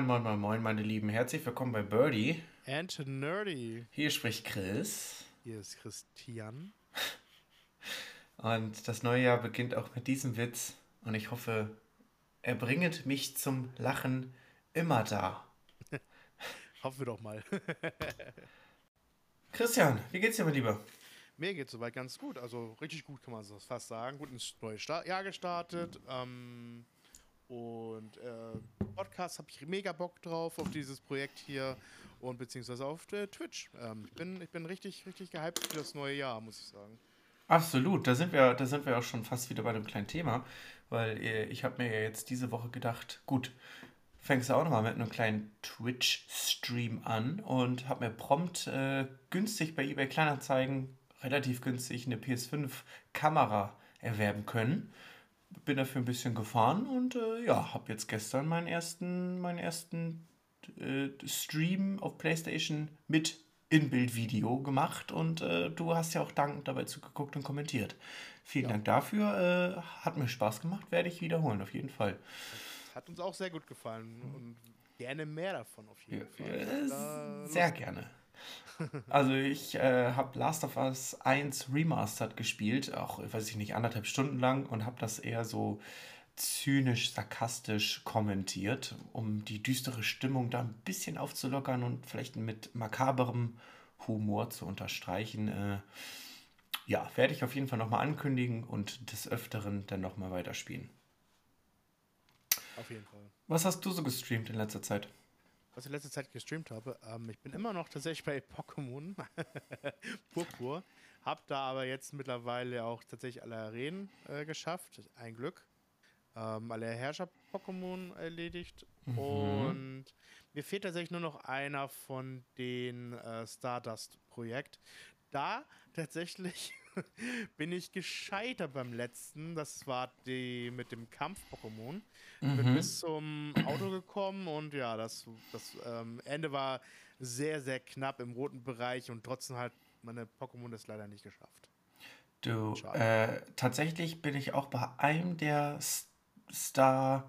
Moin, moin, moin, moin, meine Lieben. Herzlich willkommen bei Birdie. And Nerdy. Hier spricht Chris. Hier ist Christian. Und das neue Jahr beginnt auch mit diesem Witz. Und ich hoffe, er bringet mich zum Lachen immer da. Hoffen wir doch mal. Christian, wie geht's dir, mein Lieber? Mir geht's soweit ganz gut. Also richtig gut kann man das fast sagen. Gut ins neue Jahr gestartet. Ähm, und äh, Podcast habe ich mega Bock drauf, auf dieses Projekt hier und beziehungsweise auf äh, Twitch. Ähm, ich, bin, ich bin richtig, richtig gehypt für das neue Jahr, muss ich sagen. Absolut, da sind wir, da sind wir auch schon fast wieder bei einem kleinen Thema, weil äh, ich habe mir ja jetzt diese Woche gedacht, gut, fängst du auch nochmal mit einem kleinen Twitch-Stream an und habe mir prompt äh, günstig bei eBay Kleinanzeigen, relativ günstig, eine PS5-Kamera erwerben können bin dafür ein bisschen gefahren und äh, ja, habe jetzt gestern meinen ersten, meinen ersten äh, Stream auf PlayStation mit In-Bild-Video gemacht und äh, du hast ja auch dankend dabei zugeguckt und kommentiert. Vielen ja. Dank dafür. Äh, hat mir Spaß gemacht, werde ich wiederholen, auf jeden Fall. Hat uns auch sehr gut gefallen und gerne mehr davon auf jeden ja, Fall. sehr gerne. Also ich äh, habe Last of Us 1 Remastered gespielt, auch, weiß ich nicht, anderthalb Stunden lang und habe das eher so zynisch, sarkastisch kommentiert, um die düstere Stimmung da ein bisschen aufzulockern und vielleicht mit makaberem Humor zu unterstreichen. Äh, ja, werde ich auf jeden Fall nochmal ankündigen und des Öfteren dann nochmal weiterspielen. Auf jeden Fall. Was hast du so gestreamt in letzter Zeit? Was ich in letzter Zeit gestreamt habe. Ähm, ich bin immer noch tatsächlich bei Pokémon Purpur. Hab da aber jetzt mittlerweile auch tatsächlich alle Arenen äh, geschafft. Ein Glück. Ähm, alle Herrscher-Pokémon erledigt. Mhm. Und mir fehlt tatsächlich nur noch einer von den äh, Stardust-Projekt. Da tatsächlich bin ich gescheitert beim letzten. Das war die mit dem Kampf-Pokémon. Mhm. Bin bis zum Auto gekommen und ja, das, das ähm, Ende war sehr, sehr knapp im roten Bereich und trotzdem hat meine Pokémon das leider nicht geschafft. Du, äh, tatsächlich bin ich auch bei einem der Star-Trainer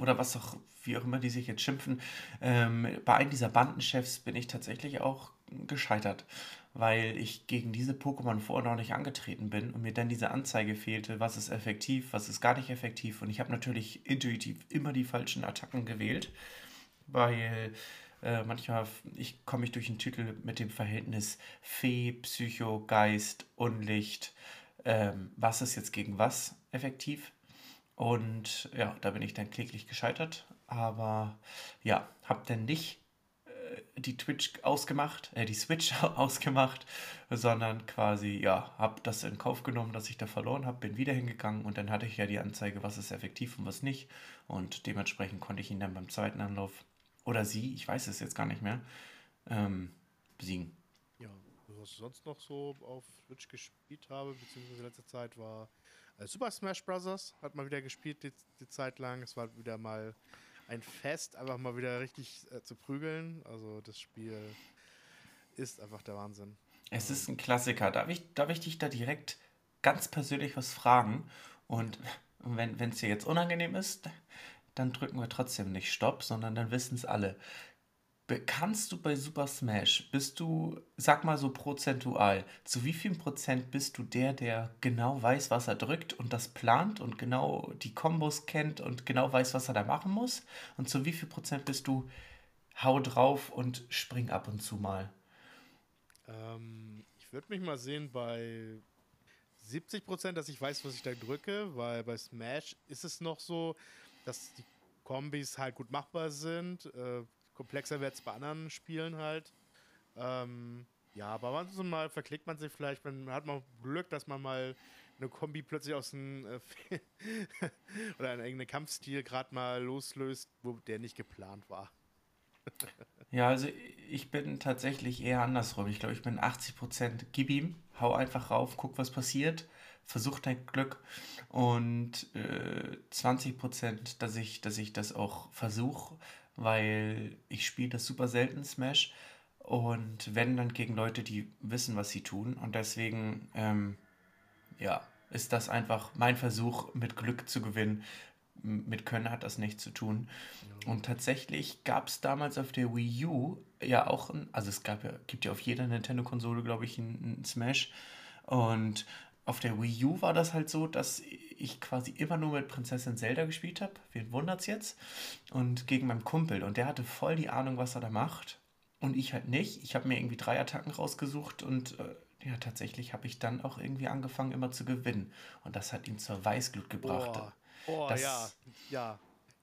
oder was auch, wie auch immer die sich jetzt schimpfen, ähm, bei einem dieser Bandenchefs bin ich tatsächlich auch gescheitert weil ich gegen diese Pokémon vorher noch nicht angetreten bin und mir dann diese Anzeige fehlte, was ist effektiv, was ist gar nicht effektiv. Und ich habe natürlich intuitiv immer die falschen Attacken gewählt, weil äh, manchmal ich komme ich durch den Titel mit dem Verhältnis Fee, Psycho, Geist, Unlicht. Ähm, was ist jetzt gegen was effektiv? Und ja, da bin ich dann kläglich gescheitert. Aber ja, habe dann nicht die Twitch ausgemacht, äh, die Switch ausgemacht, sondern quasi, ja, habe das in Kauf genommen, dass ich da verloren habe, bin wieder hingegangen und dann hatte ich ja die Anzeige, was ist effektiv und was nicht. Und dementsprechend konnte ich ihn dann beim zweiten Anlauf, oder sie, ich weiß es jetzt gar nicht mehr, ähm, besiegen. Ja, was ich sonst noch so auf Twitch gespielt habe, beziehungsweise in letzter Zeit war äh, Super Smash Bros. hat mal wieder gespielt die, die Zeit lang. Es war wieder mal ein Fest, einfach mal wieder richtig äh, zu prügeln. Also das Spiel ist einfach der Wahnsinn. Es ist ein Klassiker. Darf ich, darf ich dich da direkt ganz persönlich was fragen? Und wenn es dir jetzt unangenehm ist, dann drücken wir trotzdem nicht Stopp, sondern dann wissen es alle kannst du bei Super Smash, bist du, sag mal so prozentual, zu wie viel Prozent bist du der, der genau weiß, was er drückt und das plant und genau die Kombos kennt und genau weiß, was er da machen muss? Und zu wie viel Prozent bist du, hau drauf und spring ab und zu mal? Ähm, ich würde mich mal sehen bei 70 Prozent, dass ich weiß, was ich da drücke, weil bei Smash ist es noch so, dass die Kombis halt gut machbar sind. Äh, komplexer wird es bei anderen Spielen halt. Ähm, ja, aber manchmal mal verklickt man sich vielleicht, man hat mal Glück, dass man mal eine Kombi plötzlich aus einem äh, oder einen Kampfstil gerade mal loslöst, wo der nicht geplant war. ja, also ich bin tatsächlich eher andersrum. Ich glaube, ich bin 80% gib ihm, hau einfach rauf, guck, was passiert, versuch dein Glück und äh, 20%, dass ich, dass ich das auch versuche weil ich spiele das super selten Smash und wenn dann gegen Leute, die wissen, was sie tun und deswegen, ähm, ja, ist das einfach mein Versuch, mit Glück zu gewinnen. mit Können hat das nichts zu tun. Und tatsächlich gab es damals auf der Wii U ja auch, ein, also es gab ja, gibt ja auf jeder Nintendo-Konsole, glaube ich, einen Smash. Und auf der Wii U war das halt so, dass ich quasi immer nur mit Prinzessin Zelda gespielt habe. Wen wundert's jetzt? Und gegen meinen Kumpel. Und der hatte voll die Ahnung, was er da macht. Und ich halt nicht. Ich habe mir irgendwie drei Attacken rausgesucht und äh, ja, tatsächlich habe ich dann auch irgendwie angefangen, immer zu gewinnen. Und das hat ihn zur Weißglut gebracht. Oh, oh ja, ja.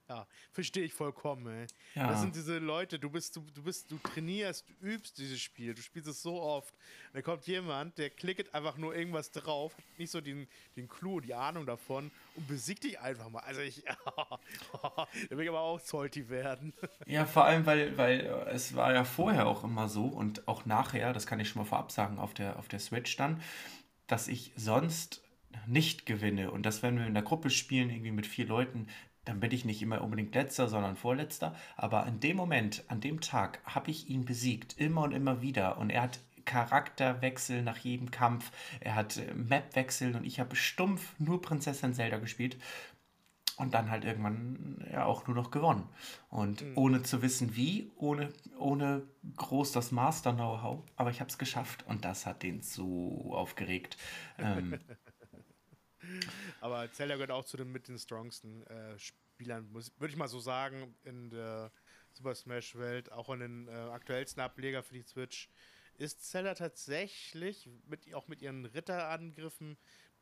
Ja, verstehe ich vollkommen, ey. Ja. Das sind diese Leute, du bist, du, du bist, du trainierst, du übst dieses Spiel, du spielst es so oft. Und dann kommt jemand, der klickt einfach nur irgendwas drauf, hat nicht so den, den Clou, die Ahnung davon und besiegt dich einfach mal. Also ich, da will ich aber auch salty werden. Ja, vor allem, weil, weil es war ja vorher auch immer so und auch nachher, das kann ich schon mal vorab sagen, auf der, auf der Switch dann, dass ich sonst nicht gewinne und dass wenn wir in der Gruppe spielen, irgendwie mit vier Leuten, dann bin ich nicht immer unbedingt letzter, sondern vorletzter. Aber in dem Moment, an dem Tag, habe ich ihn besiegt, immer und immer wieder. Und er hat Charakterwechsel nach jedem Kampf, er hat äh, Mapwechsel und ich habe stumpf nur Prinzessin Zelda gespielt. Und dann halt irgendwann ja auch nur noch gewonnen. Und mhm. ohne zu wissen wie, ohne, ohne groß das Master-Know-how, aber ich habe es geschafft und das hat den so aufgeregt. ähm, aber Zelda gehört auch zu den mit den strongsten äh, Spielern, würde ich mal so sagen, in der Super Smash-Welt, auch in den äh, aktuellsten Ableger für die Switch. Ist Zelda tatsächlich, mit, auch mit ihren Ritterangriffen,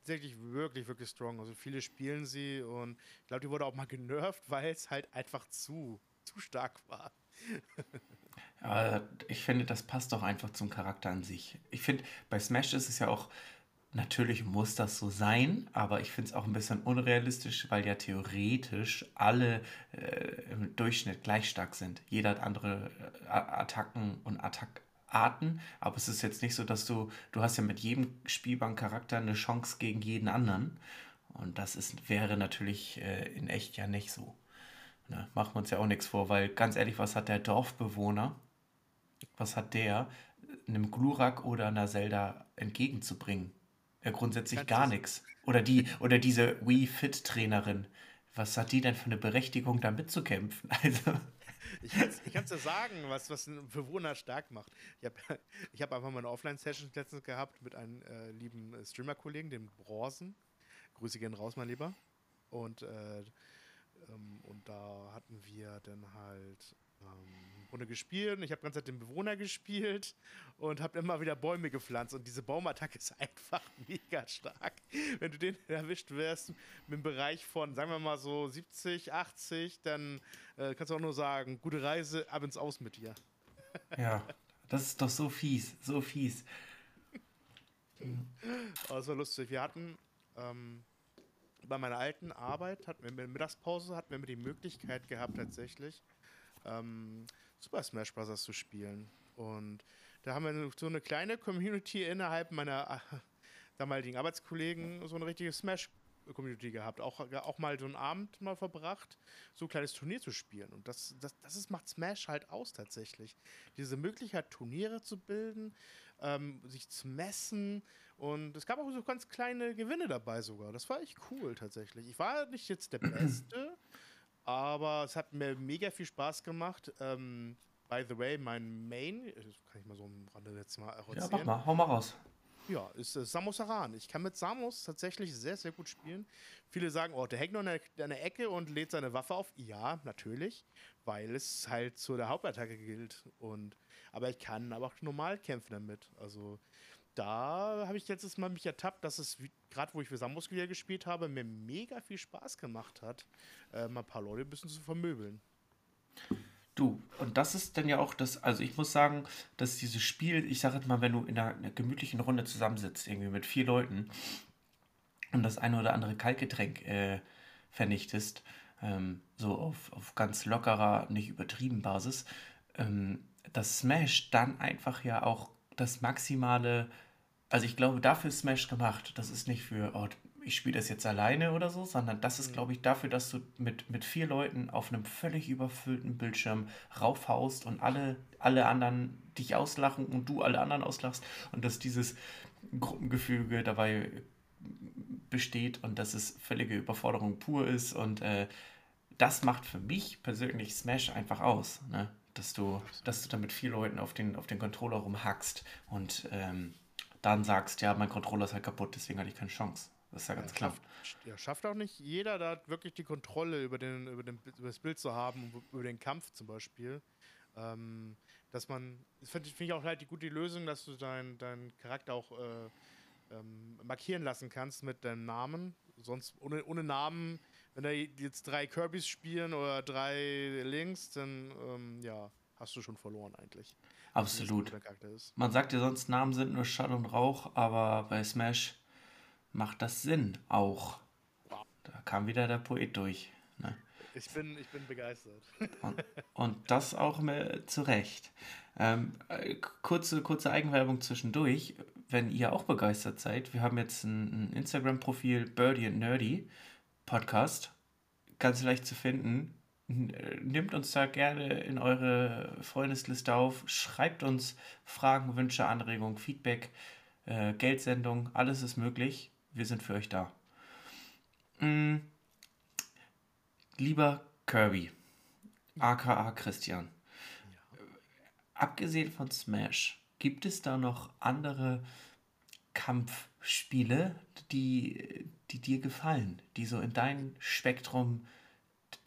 tatsächlich wirklich, wirklich strong. Also viele spielen sie und ich glaube, die wurde auch mal genervt, weil es halt einfach zu, zu stark war. ja, ich finde, das passt doch einfach zum Charakter an sich. Ich finde, bei Smash ist es ja auch Natürlich muss das so sein, aber ich finde es auch ein bisschen unrealistisch, weil ja theoretisch alle äh, im Durchschnitt gleich stark sind. Jeder hat andere äh, Attacken und Attackarten, aber es ist jetzt nicht so, dass du, du hast ja mit jedem spielbaren Charakter eine Chance gegen jeden anderen. Und das ist, wäre natürlich äh, in echt ja nicht so. Ne? Machen wir uns ja auch nichts vor, weil ganz ehrlich, was hat der Dorfbewohner, was hat der einem Glurak oder einer Zelda entgegenzubringen? Ja, grundsätzlich gar nichts. Oder die, oder diese Wii Fit Trainerin. Was hat die denn für eine Berechtigung, da mitzukämpfen? Also. Ich kann es dir sagen, was, was einen Bewohner stark macht. Ich habe ich hab einfach mal eine Offline-Session letztens gehabt mit einem äh, lieben Streamer-Kollegen, dem Bronzen. Grüße gehen raus, mein Lieber. Und, äh, ähm, und da hatten wir dann halt ähm, Runde gespielt und ich habe ganz Zeit den Bewohner gespielt und habe immer wieder Bäume gepflanzt und diese Baumattacke ist einfach mega stark. Wenn du den erwischt wirst im Bereich von, sagen wir mal so 70, 80, dann äh, kannst du auch nur sagen, gute Reise, ab ins Aus mit dir. Ja, das ist doch so fies, so fies. Aber das war lustig. Wir hatten ähm, bei meiner alten Arbeit, hatten wir in der Mittagspause, hatten wir die Möglichkeit gehabt tatsächlich, ähm, Super Smash Bros. zu spielen. Und da haben wir so eine kleine Community innerhalb meiner äh, damaligen Arbeitskollegen, so eine richtige Smash Community gehabt, auch, auch mal so einen Abend mal verbracht, so ein kleines Turnier zu spielen. Und das, das, das ist, macht Smash halt aus tatsächlich. Diese Möglichkeit, Turniere zu bilden, ähm, sich zu messen. Und es gab auch so ganz kleine Gewinne dabei sogar. Das war echt cool tatsächlich. Ich war nicht jetzt der Beste, aber es hat mir mega viel Spaß gemacht. Ähm, by the way, mein Main, das kann ich mal so am Rande jetzt mal erzählen. Ja, mach mal, hau mal raus. Ja, ist äh, Samus Aran. Ich kann mit Samus tatsächlich sehr, sehr gut spielen. Viele sagen, oh, der hängt noch in der, in der Ecke und lädt seine Waffe auf. Ja, natürlich, weil es halt zu der Hauptattacke gilt. Und, aber ich kann aber auch normal kämpfen damit. Also da habe ich letztes Mal mich ertappt, dass es, gerade wo ich für wieder gespielt habe, mir mega viel Spaß gemacht hat, äh, mal ein paar Leute ein bisschen zu vermöbeln. Du, und das ist dann ja auch das, also ich muss sagen, dass dieses Spiel, ich sage jetzt mal, wenn du in einer, einer, gemütlichen Runde zusammensitzt, irgendwie mit vier Leuten und das eine oder andere Kaltgetränk äh, vernichtest, ähm, so auf, auf ganz lockerer, nicht übertrieben Basis, ähm, das Smash dann einfach ja auch das maximale also ich glaube, dafür ist Smash gemacht. Das ist nicht für, oh, ich spiele das jetzt alleine oder so, sondern das ist, mhm. glaube ich, dafür, dass du mit, mit vier Leuten auf einem völlig überfüllten Bildschirm raufhaust und alle, alle anderen dich auslachen und du alle anderen auslachst und dass dieses Gruppengefüge dabei besteht und dass es völlige Überforderung pur ist. Und äh, das macht für mich persönlich Smash einfach aus. Ne? Dass, du, dass du da mit vier Leuten auf den, auf den Controller rumhackst und ähm, dann sagst, ja, mein Controller ist halt kaputt, deswegen hatte ich keine Chance. Das ist ja ganz ja, klar. Schafft, ja, schafft auch nicht jeder da wirklich die Kontrolle über, den, über, den, über das Bild zu haben, über den Kampf zum Beispiel. Ähm, dass man, das finde find ich auch halt die gute Lösung, dass du deinen dein Charakter auch äh, ähm, markieren lassen kannst mit deinem Namen. Sonst ohne, ohne Namen, wenn da jetzt drei Kirbys spielen oder drei Links, dann ähm, ja, hast du schon verloren eigentlich. Absolut. Man sagt ja sonst, Namen sind nur Schall und Rauch, aber bei Smash macht das Sinn auch. Da kam wieder der Poet durch. Ne? Ich bin, ich bin begeistert. Und, und das auch zu Recht. Ähm, äh, kurze, kurze Eigenwerbung zwischendurch, wenn ihr auch begeistert seid. Wir haben jetzt ein, ein Instagram-Profil Birdie and Nerdy Podcast. Ganz leicht zu finden. Nehmt uns da gerne in eure Freundesliste auf. Schreibt uns Fragen, Wünsche, Anregungen, Feedback, äh, Geldsendung. Alles ist möglich. Wir sind für euch da. Mhm. Lieber Kirby, aka Christian, ja. abgesehen von Smash, gibt es da noch andere Kampfspiele, die, die dir gefallen, die so in dein Spektrum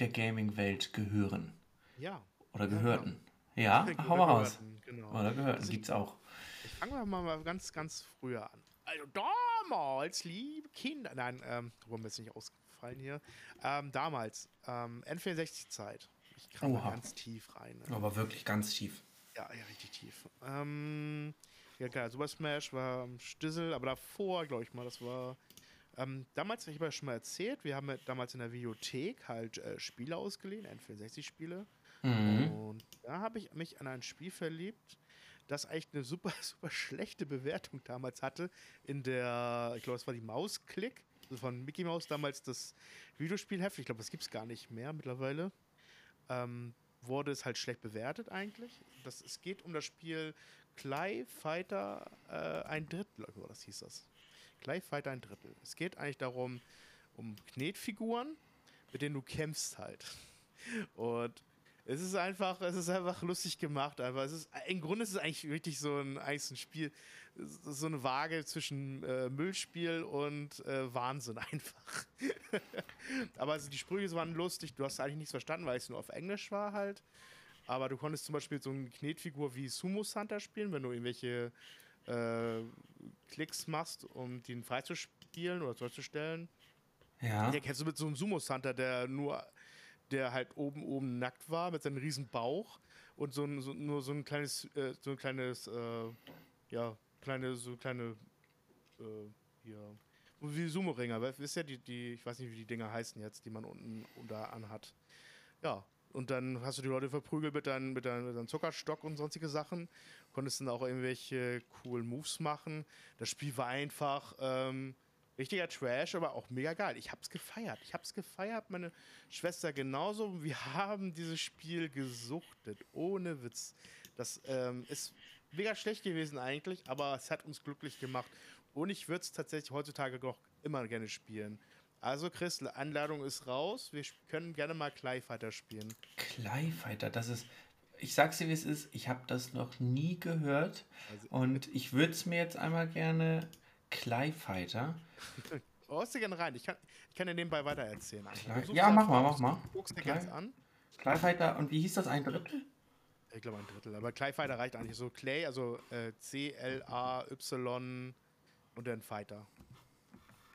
der Gaming-Welt gehören? Ja. Oder gehörten? Ja, ja? hau mal raus. Genau. Oder gehörten, also gibt's auch. Ich fange mal ganz, ganz früher an. Also damals, liebe Kinder. Nein, ähm, jetzt nicht ausgefallen hier. Ähm, damals, ähm, N64-Zeit. Ich kam ganz tief rein. Ne? Aber wirklich ganz tief. Ja, ja, richtig tief. Ähm, ja, klar, Super Smash war Stissel, aber davor, glaube ich mal, das war. Ähm, damals, ich habe ja schon mal erzählt, wir haben damals in der Videothek halt äh, Spiele ausgeliehen, N64-Spiele. Mhm. Und da habe ich mich an ein Spiel verliebt, das eigentlich eine super, super schlechte Bewertung damals hatte. In der, ich glaube, es war die Mausklick von Mickey Mouse, damals das Videospielheft. Ich glaube, das gibt es gar nicht mehr mittlerweile. Ähm, wurde es halt schlecht bewertet eigentlich. Das, es geht um das Spiel Clay Fighter äh, ein Drittel, oder das hieß das. Clay Fighter ein Drittel. Es geht eigentlich darum, um Knetfiguren, mit denen du kämpfst halt. Und es ist einfach, es ist einfach lustig gemacht. Einfach. Es ist, Im Grunde ist es eigentlich wirklich so ein, eigentlich ein Spiel, so eine Waage zwischen äh, Müllspiel und äh, Wahnsinn einfach. Aber also die Sprüche waren lustig. Du hast eigentlich nichts verstanden, weil es nur auf Englisch war halt. Aber du konntest zum Beispiel so eine Knetfigur wie Sumo Santa spielen, wenn du irgendwelche äh, Klicks machst, um den freizuspielen oder zurückzustellen. Ja. Den kennst du mit so einem Sumo Santa, der nur der halt oben, oben nackt war mit seinem riesen Bauch und so, ein, so nur so ein kleines, äh, so ein kleines, äh, ja, kleine, so kleine, äh, hier, wie Sumo-Ringer, wisst ihr, die, die, ich weiß nicht, wie die Dinger heißen jetzt, die man unten da anhat. Ja, und dann hast du die Leute verprügelt mit deinem mit dein, mit dein Zuckerstock und sonstige Sachen. Konntest dann auch irgendwelche coolen Moves machen. Das Spiel war einfach, ähm, richtiger Trash, aber auch mega geil. Ich hab's gefeiert. Ich hab's gefeiert, meine Schwester genauso. Wir haben dieses Spiel gesuchtet, ohne Witz. Das ähm, ist mega schlecht gewesen eigentlich, aber es hat uns glücklich gemacht. Und ich würde es tatsächlich heutzutage noch immer gerne spielen. Also Chris, Anladung ist raus. Wir können gerne mal Clyfighter spielen. Clyfighter, das ist... Ich sag's dir, wie es ist. Ich habe das noch nie gehört. Also, und ich würde es mir jetzt einmal gerne Clyfighter. Hörst du gerne rein? Ich kann, ich kann dir nebenbei weiter erzählen. Ja, mach mal, mach mal. Guckst dir ganz an. Clyfighter, und wie hieß das? Ein Drittel? Ich glaube ein Drittel, aber Clyfighter reicht eigentlich so. Clay, also äh, C-L-A-Y und dann Fighter.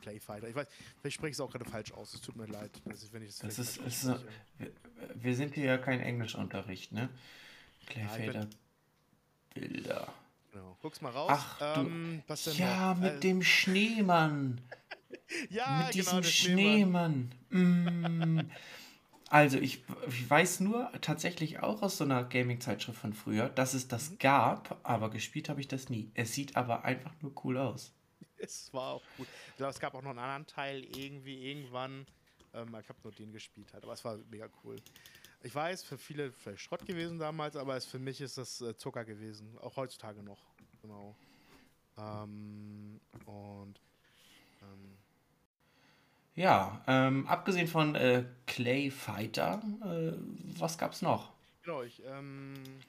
Clayfighter. Ich weiß, vielleicht spreche ich es auch gerade falsch aus. Es tut mir leid, wenn ich das, das ist, ist so, wir, wir, sind hier ja kein Englischunterricht, ne? Clayfighter Bilder. Genau. Guck's mal raus. Ach, ähm, du, ja, noch? mit äh, dem Schneemann. ja, mit diesem genau, Schneemann. Schneemann. Mm. Also, ich, ich, weiß nur tatsächlich auch aus so einer Gaming-Zeitschrift von früher, dass es das mhm. gab, aber gespielt habe ich das nie. Es sieht aber einfach nur cool aus. Es war auch gut. Ich glaube, es gab auch noch einen anderen Teil irgendwie irgendwann. Ähm, ich habe nur den gespielt halt, aber es war mega cool. Ich weiß, für viele vielleicht Schrott gewesen damals, aber es, für mich ist das äh, Zucker gewesen. Auch heutzutage noch. Genau. Ähm, und ähm, Ja, ähm, abgesehen von äh, Clay Fighter, äh, was gab's noch? Genau, ich ähm,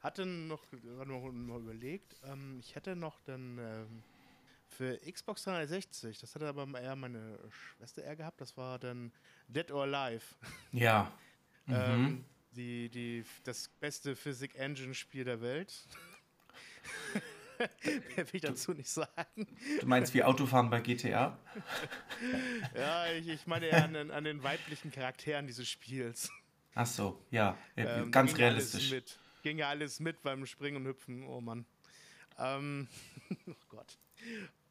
hatte noch, noch, noch überlegt, ähm, ich hätte noch dann ähm, für Xbox 360, das hatte aber eher meine Schwester eher gehabt, das war dann Dead or Alive. Ja. Mhm. Ähm, die, die, das beste Physik Engine Spiel der Welt. Mehr will ich dazu nicht sagen. Du meinst wie Autofahren bei GTA? ja, ich, ich meine eher an, den, an den weiblichen Charakteren dieses Spiels. Ach so, ja, ähm, ganz ging realistisch. Alles mit, ging ja alles mit beim Springen und Hüpfen, oh Mann. Ähm, oh Gott.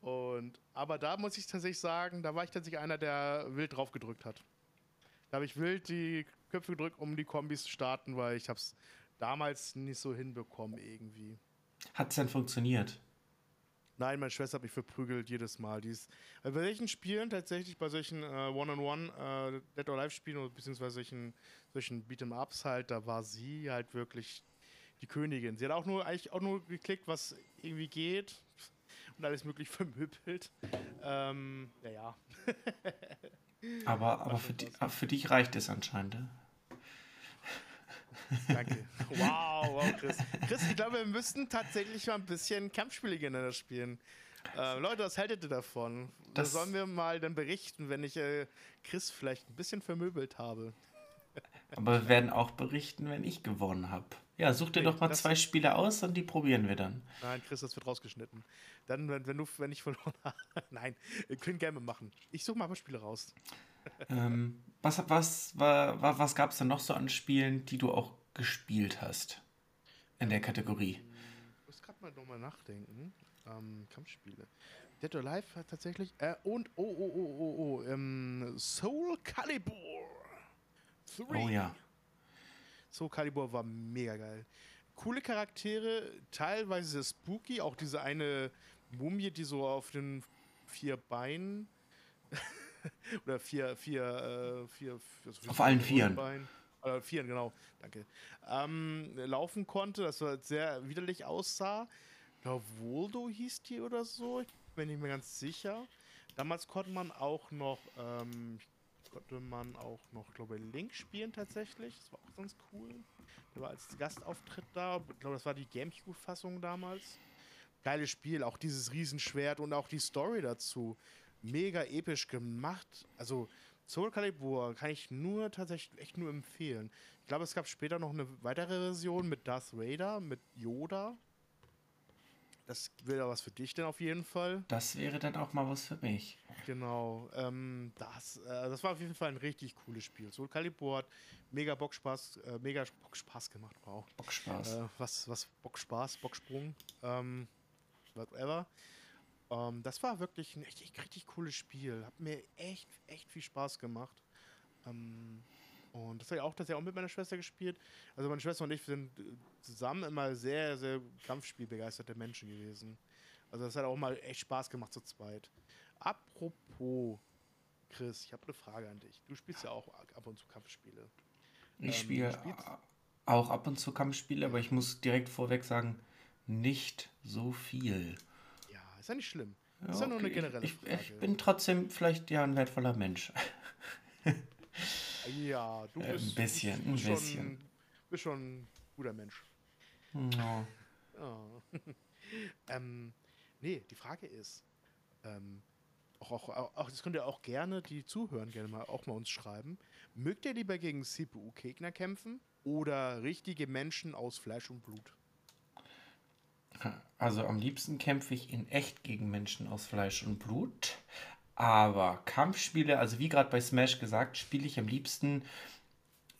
Und, aber da muss ich tatsächlich sagen, da war ich tatsächlich einer, der wild drauf gedrückt hat. Da habe ich wild die Köpfe gedrückt, um die Kombis zu starten, weil ich habe es damals nicht so hinbekommen irgendwie. Hat es denn funktioniert? Nein, meine Schwester hat mich verprügelt jedes Mal. Die ist, bei welchen Spielen tatsächlich, bei solchen äh, One-on-One äh, Dead or Live Spielen oder beziehungsweise solchen, solchen Beat'em-Ups halt, da war sie halt wirklich die Königin. Sie hat auch nur eigentlich auch nur geklickt, was irgendwie geht und alles möglich vermöbelt. Ähm, ja, ja. aber aber für, die, für dich reicht es anscheinend. Danke. Wow, wow, Chris. Chris, ich glaube, wir müssten tatsächlich mal ein bisschen Kampfspiele gegeneinander spielen. Äh, Leute, was haltet ihr davon? Das sollen wir mal dann berichten, wenn ich äh, Chris vielleicht ein bisschen vermöbelt habe? Aber wir werden auch berichten, wenn ich gewonnen habe. Ja, such dir nee, doch mal zwei Spiele aus und die probieren wir dann. Nein, Chris, das wird rausgeschnitten. Dann, wenn, wenn du, wenn ich verloren habe. Nein, wir können gerne machen. Ich suche mal ein paar Spiele raus. ähm, was was, was, was gab es denn noch so an Spielen, die du auch gespielt hast? In der Kategorie. Ich muss gerade mal nochmal nachdenken. Ähm, Kampfspiele. Dead or Alive hat tatsächlich. Äh, und, oh, oh, oh, oh, oh, ähm, Soul Calibur 3. Oh ja. Soul Calibur war mega geil. Coole Charaktere, teilweise spooky, auch diese eine Mumie, die so auf den vier Beinen oder vier, vier, äh, vier, also auf allen Vieren. Beinen, äh, Vieren, genau, danke. Ähm, laufen konnte, das war sehr widerlich aussah. Ich glaube, Voldo hieß die oder so, ich bin nicht mehr ganz sicher. Damals konnte man auch noch, ähm, konnte man auch noch, glaube ich, Link spielen tatsächlich. Das war auch ganz cool. Der war als Gastauftritt da. Ich glaube, das war die Gamecube-Fassung damals. Geiles Spiel, auch dieses Riesenschwert und auch die Story dazu. Mega episch gemacht. Also, Soul Calibur kann ich nur tatsächlich echt nur empfehlen. Ich glaube, es gab später noch eine weitere Version mit Darth Vader, mit Yoda. Das wäre was für dich denn auf jeden Fall. Das wäre dann auch mal was für mich. Genau. Ähm, das, äh, das war auf jeden Fall ein richtig cooles Spiel. Soul Calibur hat mega Bockspaß, äh, mega Bockspaß gemacht. Wow. Bockspaß. Äh, was, was Bockspaß, Bocksprung, ähm, whatever. Ähm, das war wirklich ein richtig, richtig cooles Spiel. Hat mir echt, echt viel Spaß gemacht. Ähm, und das habe ich auch tatsächlich auch mit meiner Schwester gespielt. Also meine Schwester und ich sind äh, zusammen immer sehr, sehr Kampfspielbegeisterte Menschen gewesen. Also das hat auch mal echt Spaß gemacht zu zweit. Apropos, Chris, ich habe eine Frage an dich. Du spielst ja auch ab und zu Kampfspiele. Ich ähm, spiele auch ab und zu Kampfspiele, aber ich muss direkt vorweg sagen, nicht so viel. Ja, ist ja nicht schlimm. Ja, ist ja nur eine generelle ich, Frage. Ich bin trotzdem vielleicht ja ein wertvoller Mensch. Ja, du bist, äh, ein bisschen, du bist ein bisschen. Schon, bist schon ein guter Mensch. No. Oh. ähm, nee, die Frage ist, ähm, auch, auch, auch, das könnt ihr auch gerne, die zuhören, gerne mal auch mal uns schreiben. Mögt ihr lieber gegen CPU-Gegner kämpfen oder richtige Menschen aus Fleisch und Blut? Also am liebsten kämpfe ich in echt gegen Menschen aus Fleisch und Blut. Aber Kampfspiele, also wie gerade bei Smash gesagt, spiele ich am liebsten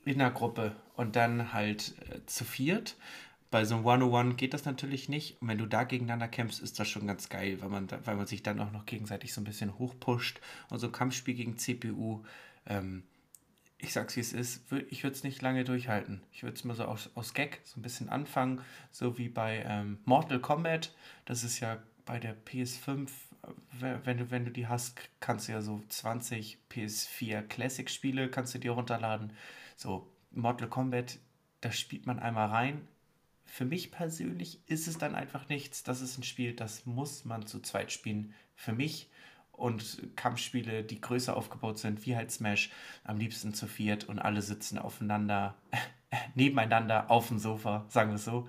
in einer Gruppe und dann halt äh, zu viert. Bei so einem 101 geht das natürlich nicht. Und wenn du da gegeneinander kämpfst, ist das schon ganz geil, weil man, weil man sich dann auch noch gegenseitig so ein bisschen hochpusht. Und so ein Kampfspiel gegen CPU, ähm, ich sag's wie es ist, ich würde es nicht lange durchhalten. Ich würde es mal so aus, aus Gag so ein bisschen anfangen, so wie bei ähm, Mortal Kombat. Das ist ja bei der PS5 wenn du, wenn du die hast, kannst du ja so 20 PS4 Classic-Spiele kannst du dir runterladen. So, Mortal Kombat, da spielt man einmal rein. Für mich persönlich ist es dann einfach nichts. Das ist ein Spiel, das muss man zu zweit spielen. Für mich. und Kampfspiele, die größer aufgebaut sind, wie halt Smash, am liebsten zu viert und alle sitzen aufeinander, nebeneinander auf dem Sofa, sagen wir es so.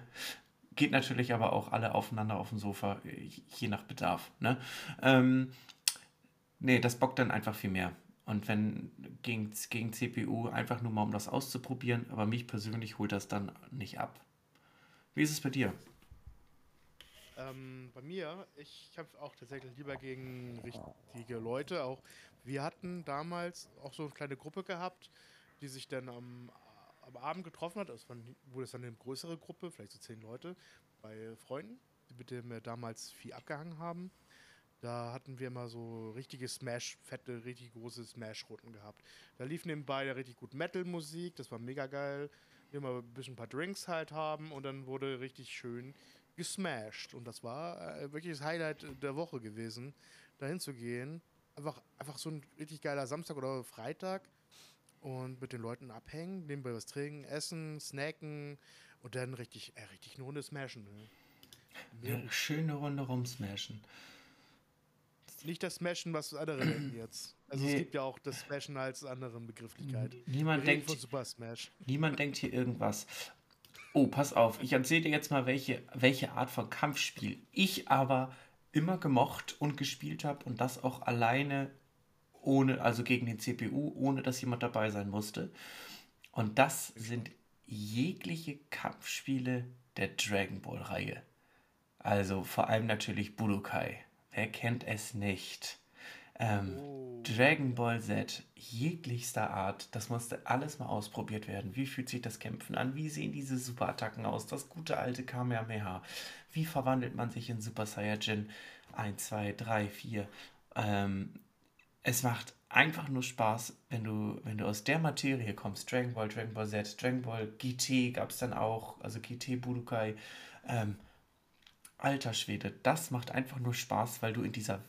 Geht natürlich aber auch alle aufeinander auf dem Sofa, je nach Bedarf. Ne? Ähm, nee, das bockt dann einfach viel mehr. Und wenn gegen, gegen CPU einfach nur mal um das auszuprobieren, aber mich persönlich holt das dann nicht ab. Wie ist es bei dir? Ähm, bei mir, ich habe auch tatsächlich lieber gegen richtige Leute. Auch wir hatten damals auch so eine kleine Gruppe gehabt, die sich dann am, am Abend getroffen hat. Es wurde es dann eine größere Gruppe, vielleicht so zehn Leute, bei Freunden, mit denen wir damals viel abgehangen haben. Da hatten wir mal so richtige Smash, fette, richtig große Smash-Runden gehabt. Da lief nebenbei richtig gut Metal-Musik, das war mega geil. Wir mal ein bisschen ein paar Drinks halt haben und dann wurde richtig schön gesmashed. Und das war äh, wirklich das Highlight der Woche gewesen, dahin zu gehen. Einfach, einfach so ein richtig geiler Samstag oder Freitag und mit den Leuten abhängen, nebenbei was trinken, essen, snacken und dann richtig, äh, richtig eine Runde smashen. Ne? Ja, schöne Runde rumsmashen nicht das Smashen, was andere nennen jetzt. Also nee. es gibt ja auch das Smashen als andere Begrifflichkeit. Niemand denkt, von Super Smash. niemand denkt hier irgendwas. Oh, pass auf, ich erzähle dir jetzt mal, welche, welche Art von Kampfspiel ich aber immer gemocht und gespielt habe und das auch alleine ohne, also gegen den CPU, ohne dass jemand dabei sein musste. Und das sind jegliche Kampfspiele der Dragon Ball Reihe. Also vor allem natürlich Budokai. Wer kennt es nicht? Ähm, oh. Dragon Ball Z, jeglichster Art, das musste alles mal ausprobiert werden. Wie fühlt sich das Kämpfen an? Wie sehen diese Superattacken aus? Das gute alte Kamehameha. Wie verwandelt man sich in Super Saiyajin 1, 2, 3, 4? Ähm, es macht einfach nur Spaß, wenn du, wenn du aus der Materie kommst. Dragon Ball, Dragon Ball Z, Dragon Ball GT gab es dann auch, also GT Budokai. Ähm, alter Schwede, das macht einfach nur Spaß, weil du in dieser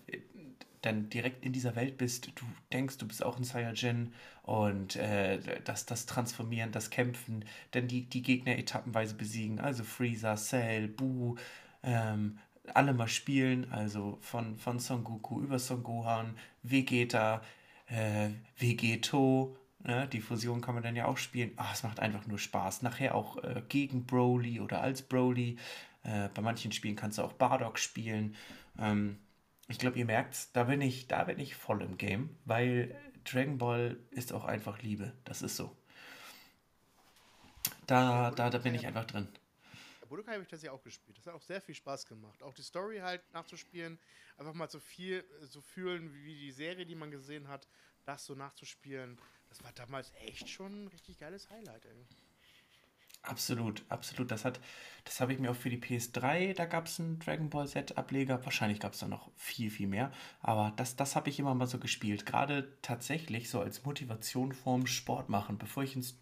dann direkt in dieser Welt bist, du denkst, du bist auch ein Saiyajin und äh, das, das Transformieren, das Kämpfen, dann die, die Gegner etappenweise besiegen, also Freezer, Cell, Buu, ähm, alle mal spielen, also von, von Son Goku über Son Gohan, Vegeta, äh, Vegeto, ne? die Fusion kann man dann ja auch spielen. Ach, es macht einfach nur Spaß. Nachher auch äh, gegen Broly oder als Broly. Äh, bei manchen Spielen kannst du auch Bardock spielen. Ähm, ich glaube, ihr merkt, da bin ich, da bin ich voll im Game, weil Dragon Ball ist auch einfach Liebe. Das ist so. Da, da, da bin ich einfach drin. Budokai habe ich tatsächlich auch gespielt. Das hat auch sehr viel Spaß gemacht. Auch die Story halt nachzuspielen, einfach mal so viel so fühlen wie die Serie, die man gesehen hat, das so nachzuspielen. Das war damals echt schon ein richtig geiles Highlight, ey. Absolut, absolut. Das hat, das habe ich mir auch für die PS3, da gab es einen Dragon Ball Z-Ableger. Wahrscheinlich gab es da noch viel, viel mehr. Aber das, das habe ich immer mal so gespielt. Gerade tatsächlich so als Motivation vorm Sport machen, bevor ich ins,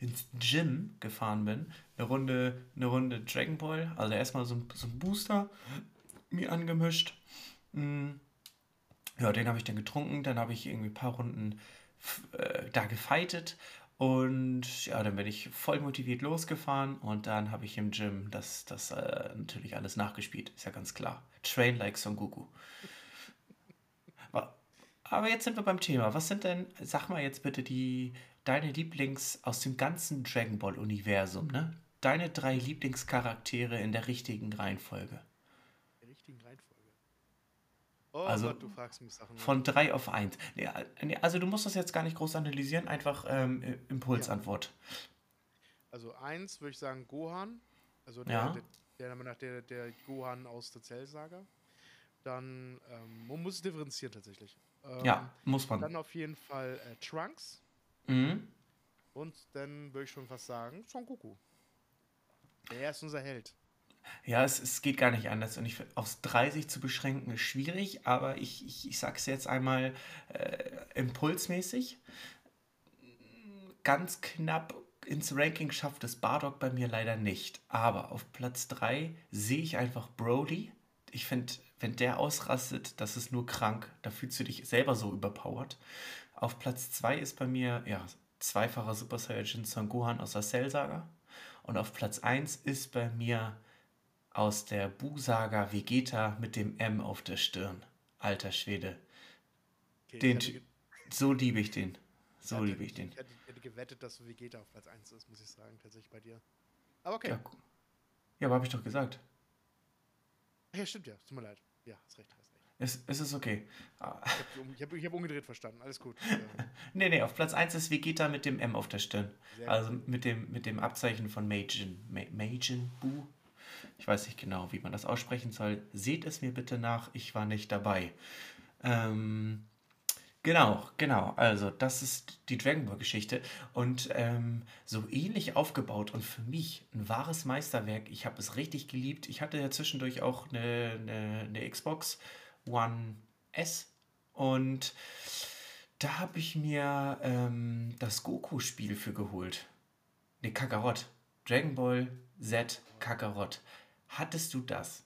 ins Gym gefahren bin. Eine Runde, eine Runde Dragon Ball. Also erstmal so ein, so ein Booster mir angemischt. Hm. Ja, den habe ich dann getrunken. Dann habe ich irgendwie ein paar Runden äh, da gefightet und ja, dann bin ich voll motiviert losgefahren und dann habe ich im Gym das, das äh, natürlich alles nachgespielt, ist ja ganz klar. Train like Son Goku. Aber jetzt sind wir beim Thema. Was sind denn, sag mal jetzt bitte die, deine Lieblings aus dem ganzen Dragon Ball Universum, ne? Deine drei Lieblingscharaktere in der richtigen Reihenfolge. Der richtigen Reihenfolge? Oh also Gott, du fragst mich Sachen. Von 3 auf 1. Nee, also du musst das jetzt gar nicht groß analysieren, einfach ähm, Impulsantwort. Ja. Also 1 würde ich sagen Gohan. Also der, ja. der, der, der, der Gohan aus der Zellsaga. Dann, ähm, man muss es differenzieren tatsächlich. Ähm, ja, muss man. Dann auf jeden Fall äh, Trunks. Mhm. Und dann würde ich schon fast sagen Son Goku. Er ist unser Held. Ja, es, es geht gar nicht anders. Und ich aufs 30 zu beschränken ist schwierig, aber ich, ich, ich sage es jetzt einmal äh, impulsmäßig. Ganz knapp ins Ranking schafft es Bardock bei mir leider nicht. Aber auf Platz 3 sehe ich einfach Brody. Ich finde, wenn der ausrastet, das ist nur krank. Da fühlst du dich selber so überpowered. Auf Platz 2 ist bei mir, ja, zweifacher Super Saiyajin Son Gohan aus der Cell-Saga. Und auf Platz 1 ist bei mir aus der Bu-Saga Vegeta mit dem M auf der Stirn. Alter Schwede. Okay, Den, hätte, so liebe ich den. So hätte- liebe ich den. Ich hätte, hätte gewettet, dass Vegeta auf Platz 1 ist, muss ich sagen, tatsächlich bei dir. Aber okay. Ja, ja aber habe ich doch gesagt. Ja, stimmt ja. Tut mir leid. Ja, hast recht. Es, es ist okay. Ah, Ich habe hab, hab umgedreht verstanden. Alles gut. Nee, nee, auf Platz 1 ist Vegeta mit dem M auf der Stirn. Sehr Also mit dem, mit dem Abzeichen von Majin. Ma- Majin Buu? Ich weiß nicht genau, wie man das aussprechen soll. Seht es mir bitte nach, ich war nicht dabei. Ähm, genau, genau. Also, das ist die Dragon Ball Geschichte. Und ähm, so ähnlich aufgebaut und für mich ein wahres Meisterwerk. Ich habe es richtig geliebt. Ich hatte ja zwischendurch auch eine, eine, eine Xbox One S und da habe ich mir ähm, das Goku-Spiel für geholt. Ne, Kakarot. Dragon Ball Z Kakarot. Hattest du das?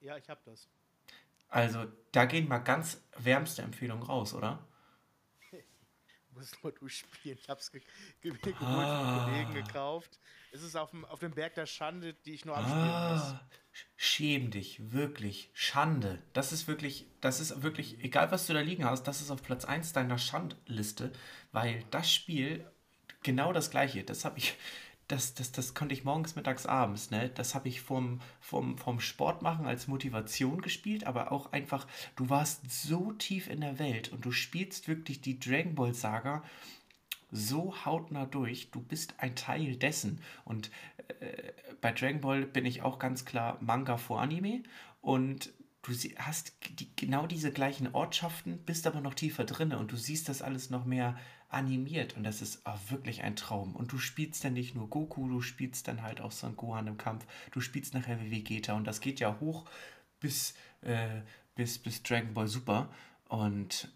ja, ich habe das. Also, da gehen mal ganz wärmste Empfehlungen raus, oder? Muss nur durchspielen. Ich habe es ge ge geholt, Ah. von Kollegen gekauft. Es ist auf dem, auf dem Berg der Schande, die ich nur abspielen muss. Ah, schäm dich, wirklich. Schande. Das ist wirklich, das ist wirklich, egal was du da liegen hast, das ist auf Platz 1 deiner Schandliste, weil das Spiel, genau das gleiche, das habe ich, das, das, das konnte ich morgens, mittags, abends, ne? Das habe ich vom, vom, vom Sport machen als Motivation gespielt, aber auch einfach, du warst so tief in der Welt und du spielst wirklich die Dragon Ball Saga so hautnah durch. Du bist ein Teil dessen. Und äh, bei Dragon Ball bin ich auch ganz klar Manga vor Anime. Und du hast die, genau diese gleichen Ortschaften, bist aber noch tiefer drin und du siehst das alles noch mehr animiert. Und das ist auch wirklich ein Traum. Und du spielst dann nicht nur Goku, du spielst dann halt auch Son Gohan im Kampf. Du spielst nachher wie Vegeta. Und das geht ja hoch bis, äh, bis, bis Dragon Ball Super. Und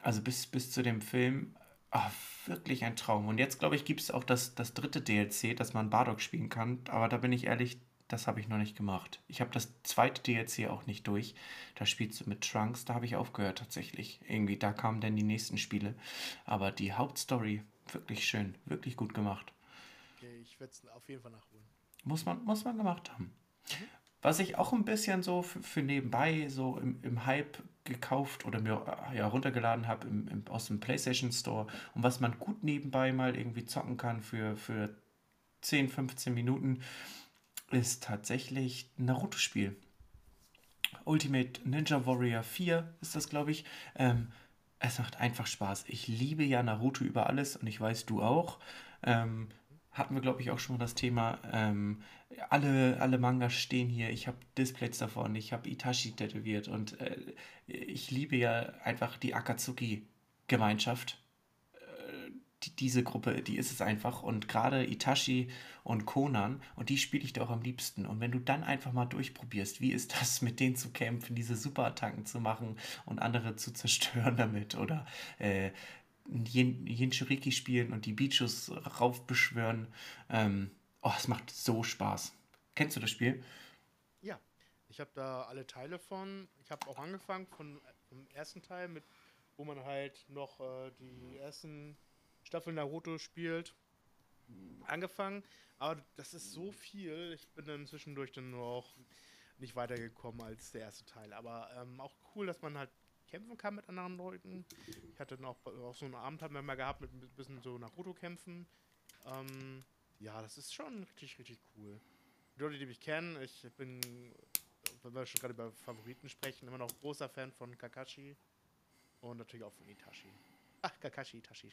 also bis, bis zu dem Film, ah, wirklich ein Traum. Und jetzt, glaube ich, gibt es auch das, das dritte DLC, dass man Bardock spielen kann. Aber da bin ich ehrlich, das habe ich noch nicht gemacht. Ich habe das zweite DLC auch nicht durch. Da spielst du mit Trunks, da habe ich aufgehört tatsächlich. Irgendwie, da kamen dann die nächsten Spiele. Aber die Hauptstory, wirklich schön, wirklich gut gemacht. Okay, ich werde es auf jeden Fall nachholen. Muss man, muss man gemacht haben. Was ich auch ein bisschen so für, für nebenbei so im, im Hype gekauft oder mir äh, ja, runtergeladen habe aus dem PlayStation Store und was man gut nebenbei mal irgendwie zocken kann für, für 10, 15 Minuten, ist tatsächlich ein Naruto-Spiel. Ultimate Ninja Warrior 4 ist das, glaube ich. Ähm, es macht einfach Spaß. Ich liebe ja Naruto über alles und ich weiß, du auch. Ähm, hatten wir, glaube ich, auch schon mal das Thema. Ähm, alle, alle Mangas stehen hier. Ich habe Displays davon. Ich habe Itachi tätowiert. Und äh, ich liebe ja einfach die Akatsuki-Gemeinschaft. Äh, die, diese Gruppe, die ist es einfach. Und gerade Itachi und Conan, und die spiele ich dir auch am liebsten. Und wenn du dann einfach mal durchprobierst, wie ist das, mit denen zu kämpfen, diese Superattacken zu machen und andere zu zerstören damit oder äh, spielen und die Bichus raufbeschwören. Ähm, oh, es macht so Spaß. Kennst du das Spiel? Ja, ich habe da alle Teile von. Ich habe auch angefangen von, vom ersten Teil, mit, wo man halt noch äh, die ersten Staffeln Naruto spielt. Angefangen, aber das ist so viel. Ich bin dann zwischendurch dann nur auch nicht weitergekommen als der erste Teil. Aber ähm, auch cool, dass man halt kämpfen kann mit anderen Leuten. Ich hatte dann auch, auch so einen Abend haben wir mal gehabt mit ein bisschen so Naruto-Kämpfen. Ähm, ja, das ist schon richtig, richtig cool. Die Leute, die mich kennen, ich bin, wenn wir schon gerade über Favoriten sprechen, immer noch großer Fan von Kakashi und natürlich auch von Itachi. Ach, Kakashi, Itachi.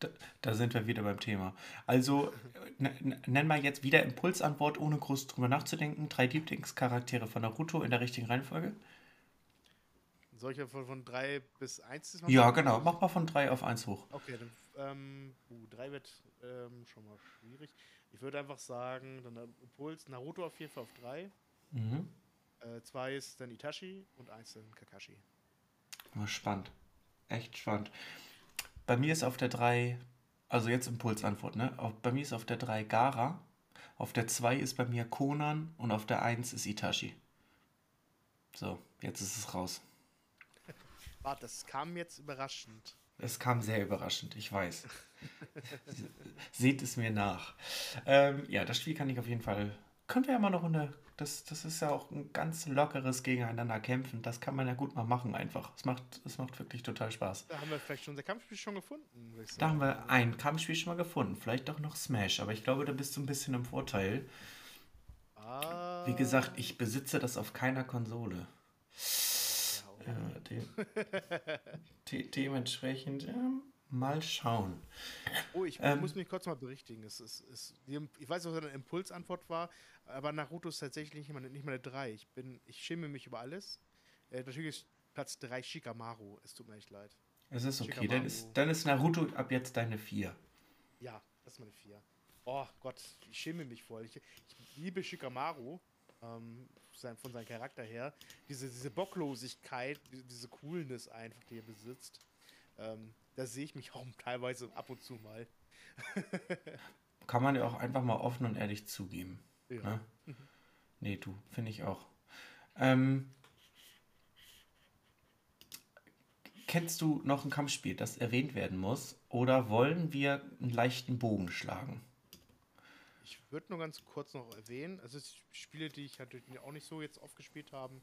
Da, da sind wir wieder beim Thema. Also, nenn mal jetzt wieder Impulsantwort, ohne groß drüber nachzudenken. Drei Lieblingscharaktere von Naruto in der richtigen Reihenfolge? Solche von, von 3 bis 1 ist Ja, genau. Mach mal von drei auf eins hoch. Okay, dann, ähm, uh, 3 wird ähm, schon mal schwierig. Ich würde einfach sagen, dann der Impuls Naruto auf jeden Fall auf 3. Mhm. 2 ist dann Itachi und 1 dann Kakashi. Oh, spannend. Echt spannend. Bei mir ist auf der 3, also jetzt Impulsantwort, ne? Auf, bei mir ist auf der 3 Gara, auf der 2 ist bei mir Conan und auf der 1 ist Itachi. So, jetzt ist es raus. Warte, das kam jetzt überraschend. Es kam sehr überraschend, ich weiß. Seht es mir nach. Ähm, ja, das Spiel kann ich auf jeden Fall können wir ja mal noch eine. Das, das ist ja auch ein ganz lockeres Gegeneinander kämpfen. Das kann man ja gut mal machen einfach. Es macht, es macht wirklich total Spaß. Da haben wir vielleicht schon unser Kampfspiel schon gefunden. Da haben wir ein Kampfspiel schon mal gefunden. Vielleicht doch noch Smash, aber ich glaube, da bist du ein bisschen im Vorteil. Ah, Wie gesagt, ich besitze das auf keiner Konsole. ja, Äh, de de dementsprechend, ja, mal schauen. Oh, ich Ähm, muss mich kurz mal berichtigen. Es ist, es, ich weiß nicht, was eine Impulsantwort war, aber Naruto ist tatsächlich nicht mal, nicht mal eine 3. Ich, bin, ich schäme mich über alles. Äh, natürlich ist Platz 3 Shikamaru. Es tut mir echt leid. Es ist okay. Shikamaru. Dann ist, dann ist Naruto ab jetzt deine 4. Ja, das ist meine 4. Oh Gott, ich schäme mich voll. Ich, ich liebe Shikamaru. Ähm, sein, von seinem Charakter her. Diese, diese Bocklosigkeit, die- diese Coolness einfach, die er besitzt. Ähm, da sehe ich mich auch teilweise ab und zu mal. Kann man ja auch einfach mal offen und ehrlich zugeben. Ja. Ne? Nee, du, finde ich auch. Ähm, kennst du noch ein Kampfspiel, das erwähnt werden muss? Oder wollen wir einen leichten Bogen schlagen? Ich würde nur ganz kurz noch erwähnen, also Spiele, die ich natürlich auch nicht so jetzt oft gespielt habe.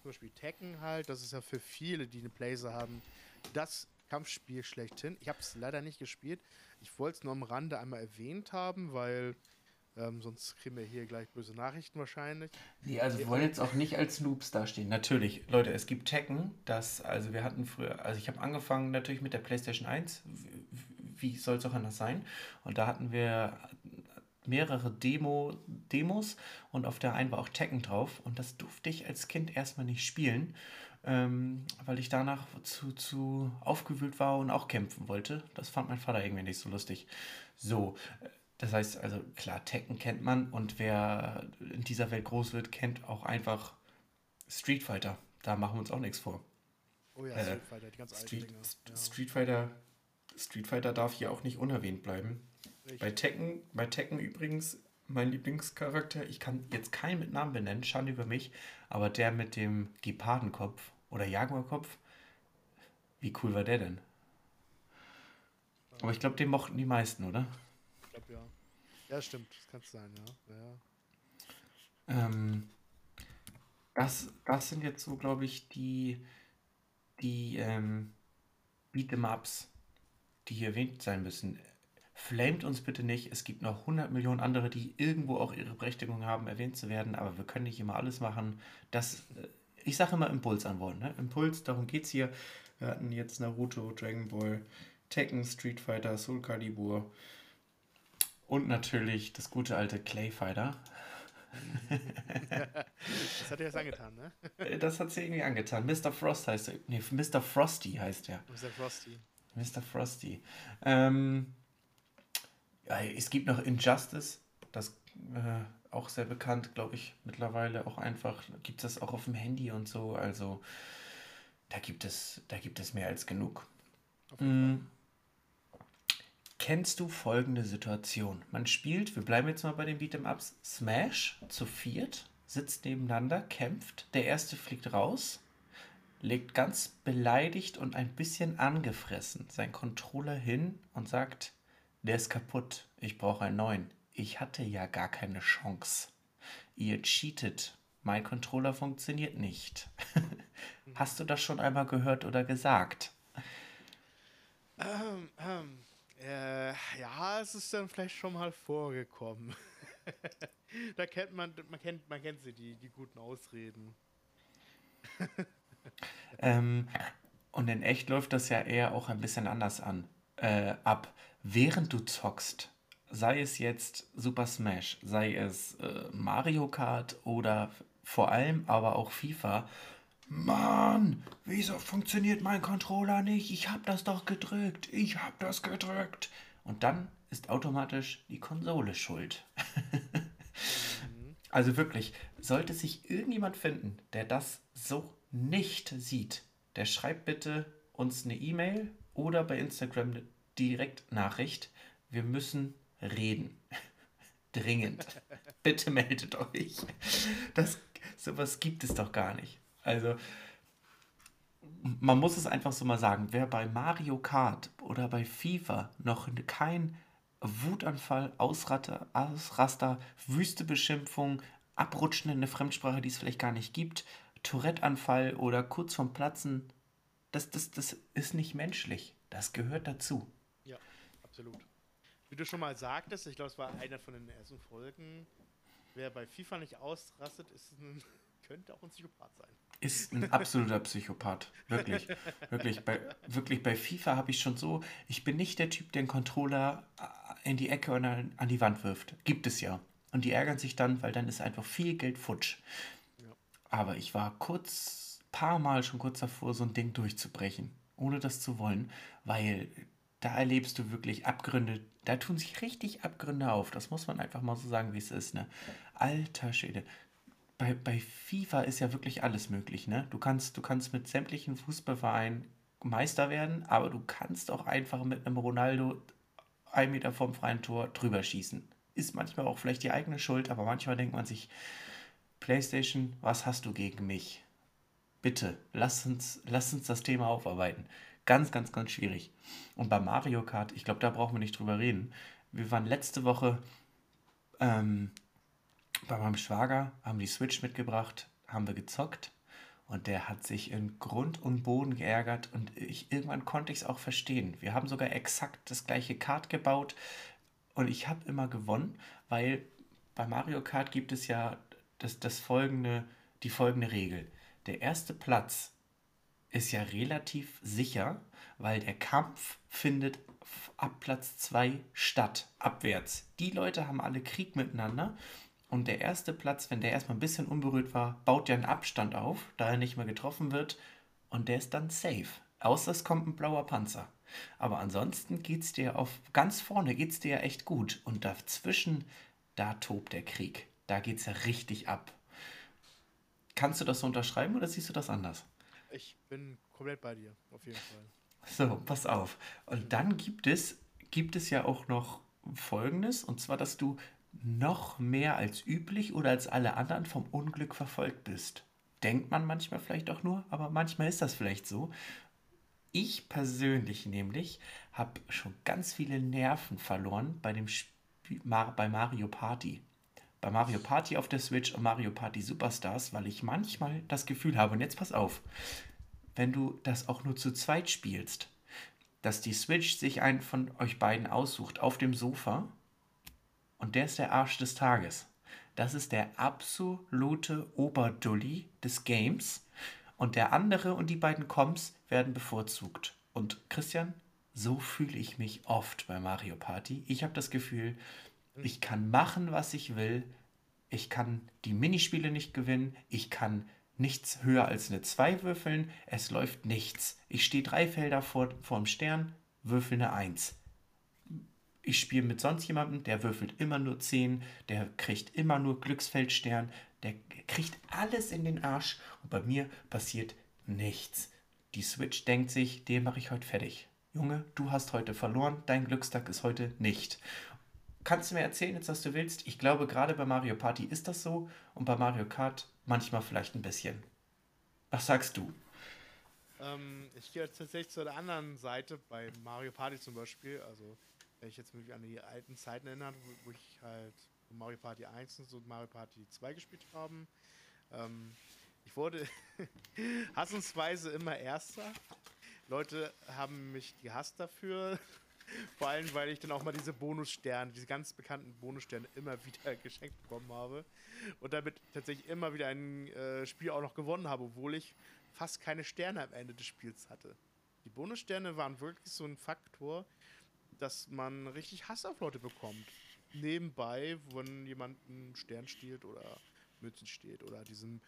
Zum Beispiel Tekken halt, das ist ja für viele, die eine Playse haben, das Kampfspiel schlechthin. Ich habe es leider nicht gespielt. Ich wollte es nur am Rande einmal erwähnt haben, weil ähm, sonst kriegen wir hier gleich böse Nachrichten wahrscheinlich. Nee, also wir wollen jetzt auch nicht als Noobs dastehen. Natürlich, Leute, es gibt Tekken, das, also wir hatten früher, also ich habe angefangen natürlich mit der PlayStation 1, w- wie soll es auch anders sein? Und da hatten wir mehrere Demo, Demos und auf der einen war auch Tekken drauf und das durfte ich als Kind erstmal nicht spielen, ähm, weil ich danach zu, zu aufgewühlt war und auch kämpfen wollte. Das fand mein Vater irgendwie nicht so lustig. So, das heißt also, klar, Tekken kennt man und wer in dieser Welt groß wird, kennt auch einfach Street Fighter. Da machen wir uns auch nichts vor. Oh ja, Äh, Street Fighter, die ganz alten Street, Dinger. St- Ja, Street Fighter Street Fighter darf hier auch nicht unerwähnt bleiben. richtig. Bei Tekken, bei Tekken übrigens mein Lieblingscharakter, ich kann jetzt keinen mit Namen benennen, Schande über mich, aber der mit dem Gepardenkopf oder Jaguarkopf, wie cool war der denn? Aber ich glaube, den mochten die meisten, oder? Ich glaube ja. Ja, stimmt, das kann es sein, ja. ja. Ähm, das, das sind jetzt so, glaube ich, die, die ähm, Beat'em-Ups, die hier erwähnt sein müssen. Flamet uns bitte nicht. Es gibt noch 100 Millionen andere, die irgendwo auch ihre Berechtigung haben, erwähnt zu werden, aber wir können nicht immer alles machen. Das, äh, ich sage immer Impulsantworten. Ne? Impuls, darum geht es hier. Wir hatten jetzt Naruto, Dragon Ball, Tekken, Street Fighter, Soul Calibur und natürlich das gute alte Clay Fighter. Das hat dir jetzt angetan, ne? Äh, Das hat sie irgendwie angetan. Mr. Frost heißt er. Nee, Mr. Frosty heißt er. Mr. Frosty. Mr. Frosty. Ähm, ja, es gibt noch Injustice. Das äh, auch sehr bekannt, glaube ich, mittlerweile auch einfach. Gibt es das auch auf dem Handy und so. Also da gibt es, da gibt es mehr als genug. Mm. Kennst du folgende Situation? Man spielt, wir bleiben jetzt mal bei den Beat'em-Ups, Smash zu viert, sitzt nebeneinander, kämpft, der erste fliegt raus, legt ganz beleidigt und ein bisschen angefressen seinen Controller hin und sagt, der ist kaputt, ich brauche einen neuen. Ich hatte ja gar keine Chance. Ihr cheatet, mein Controller funktioniert nicht. Hast du das schon einmal gehört oder gesagt? Ähm, ähm, äh, ja, es ist dann vielleicht schon mal vorgekommen. da kennt man, man kennt, man kennt sie, die, die guten Ausreden. Ähm, und in echt läuft das ja eher auch ein bisschen anders an. Äh, ab. Während du zockst, sei es jetzt Super Smash, sei es äh, Mario Kart oder vor allem aber auch FIFA. Mann, wieso funktioniert mein Controller nicht? Ich hab das doch gedrückt. Ich hab das gedrückt. Und dann ist automatisch die Konsole schuld. Also wirklich, sollte sich irgendjemand finden, der das so nicht sieht, der schreibt bitte uns eine E-Mail oder bei Instagram eine Direktnachricht. Wir müssen reden. Dringend. bitte meldet euch. Das, sowas gibt es doch gar nicht. Also, man muss es einfach so mal sagen, wer bei Mario Kart oder bei FIFA noch kein Wutanfall, Ausratter, Ausraster, wüste Beschimpfung, Abrutschen in eine Fremdsprache, die es vielleicht gar nicht gibt, Tourette-Anfall oder kurz vorm Platzen. Das, das, das ist nicht menschlich. Das gehört dazu. Ja, absolut. Wie du schon mal sagtest, ich glaube, es war einer von den ersten Folgen, wer bei FIFA nicht ausrastet, ist ein, könnte auch ein Psychopath sein. Ist ein absoluter Psychopath. Wirklich. Wirklich. Bei, wirklich bei FIFA habe ich schon so, ich bin nicht der Typ, der den Controller äh, in die Ecke und an die Wand wirft. Gibt es ja. Und die ärgern sich dann, weil dann ist einfach viel Geld futsch. Ja. Aber ich war kurz, paar Mal schon kurz davor, so ein Ding durchzubrechen, ohne das zu wollen, weil da erlebst du wirklich Abgründe, da tun sich richtig Abgründe auf. Das muss man einfach mal so sagen, wie es ist. Ne? Alter Schäde bei, bei FIFA ist ja wirklich alles möglich, ne? Du kannst, du kannst mit sämtlichen Fußballvereinen Meister werden, aber du kannst auch einfach mit einem Ronaldo ein Meter vom freien Tor drüber schießen. Ist manchmal auch vielleicht die eigene Schuld, aber manchmal denkt man sich, PlayStation, was hast du gegen mich? Bitte, lass uns, lass uns das Thema aufarbeiten. Ganz, ganz, ganz schwierig. Und bei Mario Kart, ich glaube, da brauchen wir nicht drüber reden. Wir waren letzte Woche ähm, bei meinem Schwager, haben die Switch mitgebracht, haben wir gezockt und der hat sich in Grund und Boden geärgert und ich, irgendwann konnte ich es auch verstehen. Wir haben sogar exakt das gleiche Kart gebaut und ich habe immer gewonnen, weil bei Mario Kart gibt es ja das, das folgende, die folgende Regel. Der erste Platz ist ja relativ sicher, weil der Kampf findet ab Platz 2 statt, abwärts. Die Leute haben alle Krieg miteinander und der erste Platz, wenn der erstmal ein bisschen unberührt war, baut ja einen Abstand auf, da er nicht mehr getroffen wird. Und der ist dann safe. Außer es kommt ein blauer Panzer. Aber ansonsten geht's dir auf ganz vorne geht's dir ja echt gut. Und dazwischen, da tobt der Krieg. Da geht's ja richtig ab. Kannst du das so unterschreiben oder siehst du das anders? Ich bin komplett bei dir, auf jeden Fall. So, pass auf. Und dann gibt es, gibt es ja auch noch Folgendes, und zwar, dass du noch mehr als üblich oder als alle anderen vom Unglück verfolgt bist. Denkt man manchmal vielleicht auch nur, aber manchmal ist das vielleicht so. Ich persönlich nämlich habe schon ganz viele Nerven verloren bei dem Spiel, bei Mario Party. Bei Mario Party auf der Switch und Mario Party Superstars, weil ich manchmal das Gefühl habe, und jetzt pass auf, wenn du das auch nur zu zweit spielst, dass die Switch sich einen von euch beiden aussucht auf dem Sofa und der ist der Arsch des Tages. Das ist der absolute Oberdulli des Games. Und der andere und die beiden Comps werden bevorzugt. Und Christian, so fühle ich mich oft bei Mario Party. Ich habe das Gefühl, ich kann machen, was ich will. Ich kann die Minispiele nicht gewinnen. Ich kann nichts höher als eine 2 würfeln. Es läuft nichts. Ich stehe drei Felder vor, vor dem Stern, würfel eine 1 ich spiele mit sonst jemandem, der würfelt immer nur 10, der kriegt immer nur Glücksfeldstern, der kriegt alles in den Arsch und bei mir passiert nichts. Die Switch denkt sich, den mache ich heute fertig. Junge, du hast heute verloren, dein Glückstag ist heute nicht. Kannst du mir erzählen, jetzt was du willst? Ich glaube, gerade bei Mario Party ist das so und bei Mario Kart manchmal vielleicht ein bisschen. Was sagst du? Ähm, ich gehe tatsächlich zu der anderen Seite, bei Mario Party zum Beispiel. Also wenn ich jetzt mich an die alten Zeiten erinnere, wo, wo ich halt Mario Party 1 und Mario Party 2 gespielt haben. Ähm, ich wurde hassensweise immer Erster. Leute haben mich gehasst dafür. Vor allem, weil ich dann auch mal diese Bonussterne, diese ganz bekannten Bonussterne immer wieder geschenkt bekommen habe. Und damit tatsächlich immer wieder ein äh, Spiel auch noch gewonnen habe, obwohl ich fast keine Sterne am Ende des Spiels hatte. Die Bonussterne waren wirklich so ein Faktor, dass man richtig Hass auf Leute bekommt. Nebenbei, wenn jemand einen Stern stiehlt oder Mützen steht oder diesem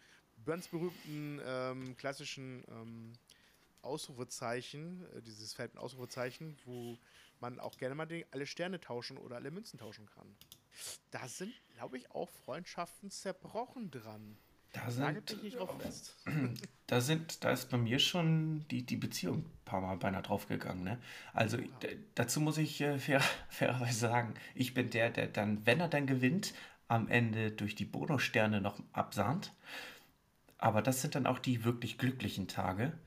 ganz berühmten ähm, klassischen ähm, Ausrufezeichen, äh, dieses Feld Ausrufezeichen, wo man auch gerne mal alle Sterne tauschen oder alle Münzen tauschen kann. Da sind, glaube ich, auch Freundschaften zerbrochen dran. Da sind. Da sind, da ist bei mir schon die, die Beziehung ein paar Mal beinahe draufgegangen. Ne? Also ja. dazu muss ich äh, fair, fairerweise sagen, ich bin der, der dann, wenn er dann gewinnt, am Ende durch die Bonussterne noch absahnt. Aber das sind dann auch die wirklich glücklichen Tage.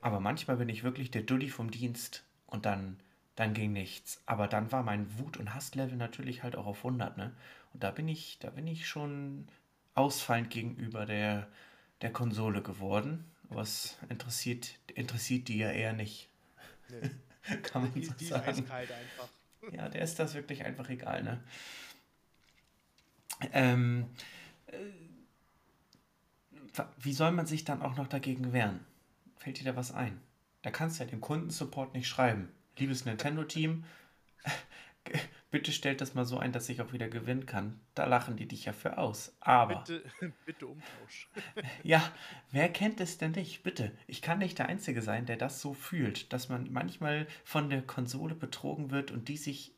Aber manchmal bin ich wirklich der Dulli vom Dienst und dann dann ging nichts. Aber dann war mein Wut- und Hasslevel natürlich halt auch auf 100, ne? Und da bin ich, da bin ich schon ausfallend gegenüber der, der Konsole geworden. Was interessiert, interessiert die ja eher nicht. Nee. Kann man die, so die sagen. ist eiskalt einfach. Ja, der ist das wirklich einfach egal, ne? Ähm, äh, wie soll man sich dann auch noch dagegen wehren? Fällt dir da was ein? Da kannst du ja dem Kundensupport nicht schreiben. Liebes Nintendo-Team, bitte stellt das mal so ein, dass ich auch wieder gewinnen kann. Da lachen die dich ja für aus. Aber. Bitte, bitte Umtausch. ja, wer kennt es denn nicht? Bitte. Ich kann nicht der Einzige sein, der das so fühlt, dass man manchmal von der Konsole betrogen wird und die sich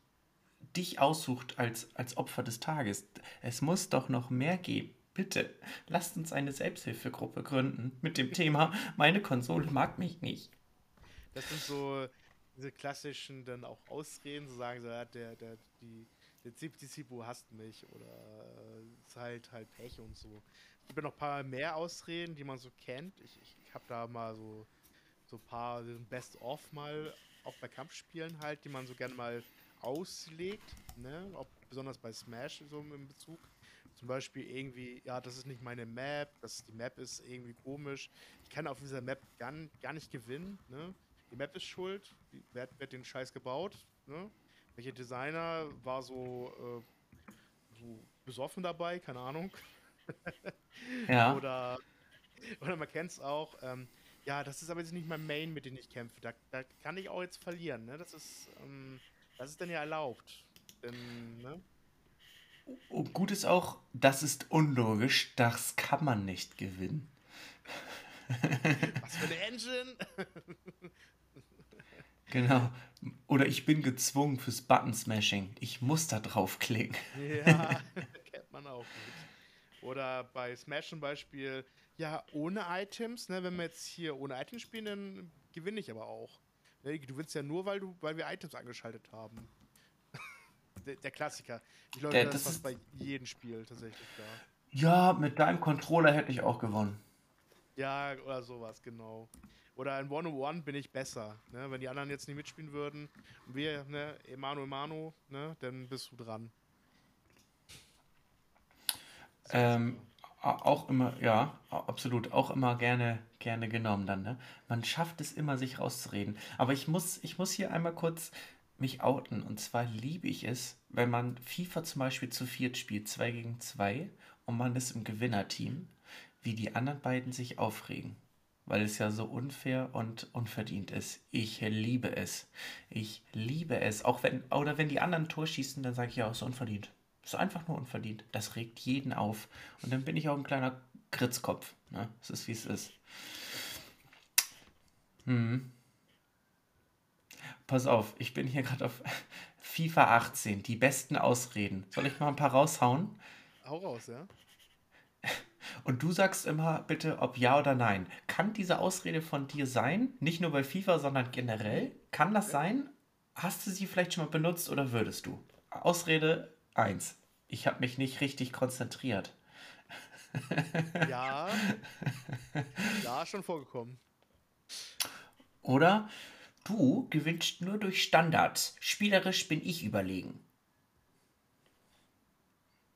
dich aussucht als, als Opfer des Tages. Es muss doch noch mehr geben. Bitte, lasst uns eine Selbsthilfegruppe gründen mit dem Thema, meine Konsole mag mich nicht. Das sind so diese klassischen dann auch Ausreden, so sagen so, ja, der, der, die, der Zipu hasst mich oder äh, ist halt halt Pech und so. Es gibt ja noch ein paar mehr Ausreden, die man so kennt. Ich, ich, ich habe da mal so, so ein paar Best-of mal, auch bei Kampfspielen halt, die man so gerne mal auslegt, ne? Auch besonders bei Smash so im Bezug. Zum Beispiel irgendwie, ja, das ist nicht meine Map, das, die Map ist irgendwie komisch. Ich kann auf dieser Map gar, gar nicht gewinnen, ne? Die Map ist schuld, wer, wer hat den Scheiß gebaut, ne? Welcher Designer war so, äh, so besoffen dabei, keine Ahnung. ja. Oder, oder man kennt es auch, ähm, ja, das ist aber jetzt nicht mein Main, mit dem ich kämpfe. Da, da kann ich auch jetzt verlieren, ne? Das ist, ähm, das ist dann ja erlaubt. Denn, ne? Und gut ist auch, das ist unlogisch, das kann man nicht gewinnen. Was für eine Engine! genau. Oder ich bin gezwungen fürs Button-Smashing. Ich muss da draufklicken. ja, kennt man auch gut. Oder bei Smash zum Beispiel, ja, ohne Items, ne, wenn wir jetzt hier ohne Items spielen, dann gewinne ich aber auch. Ne, du willst ja nur, weil, du, weil wir Items angeschaltet haben. der, der, Klassiker. Ich glaube, das, das ist bei jedem Spiel tatsächlich da. Ja, mit deinem Controller hätte ich auch gewonnen. Ja, oder sowas, genau. Oder in One-on-One bin ich besser. Ne? Wenn die anderen jetzt nicht mitspielen würden, wir, ne, Emano, Emano, ne, dann bist du dran. Ähm, auch immer, ja, absolut, auch immer gerne, gerne genommen dann, ne? Man schafft es immer, sich rauszureden. Aber ich muss, ich muss hier einmal kurz mich outen. Und zwar liebe ich es, wenn man FIFA zum Beispiel zu viert spielt, zwei gegen zwei, und man ist im Gewinnerteam, wie die anderen beiden sich aufregen. Weil es ja so unfair und unverdient ist. Ich liebe es. Ich liebe es. Auch wenn, oder wenn die anderen Tor schießen, dann sage ich ja, es ist unverdient. Es ist einfach nur unverdient. Das regt jeden auf. Und dann bin ich auch ein kleiner Kritzkopf. Ne? Es ist, wie es ist. Hm. Pass auf, ich bin hier gerade auf FIFA 18. Die besten Ausreden. Soll ich mal ein paar raushauen? Hau raus, ja. Und du sagst immer bitte, ob ja oder nein. Kann diese Ausrede von dir sein? Nicht nur bei FIFA, sondern generell? Kann das sein? Hast du sie vielleicht schon mal benutzt oder würdest du? Ausrede 1. Ich habe mich nicht richtig konzentriert. Ja. Ja, schon vorgekommen. Oder du gewinnst nur durch Standards. Spielerisch bin ich überlegen.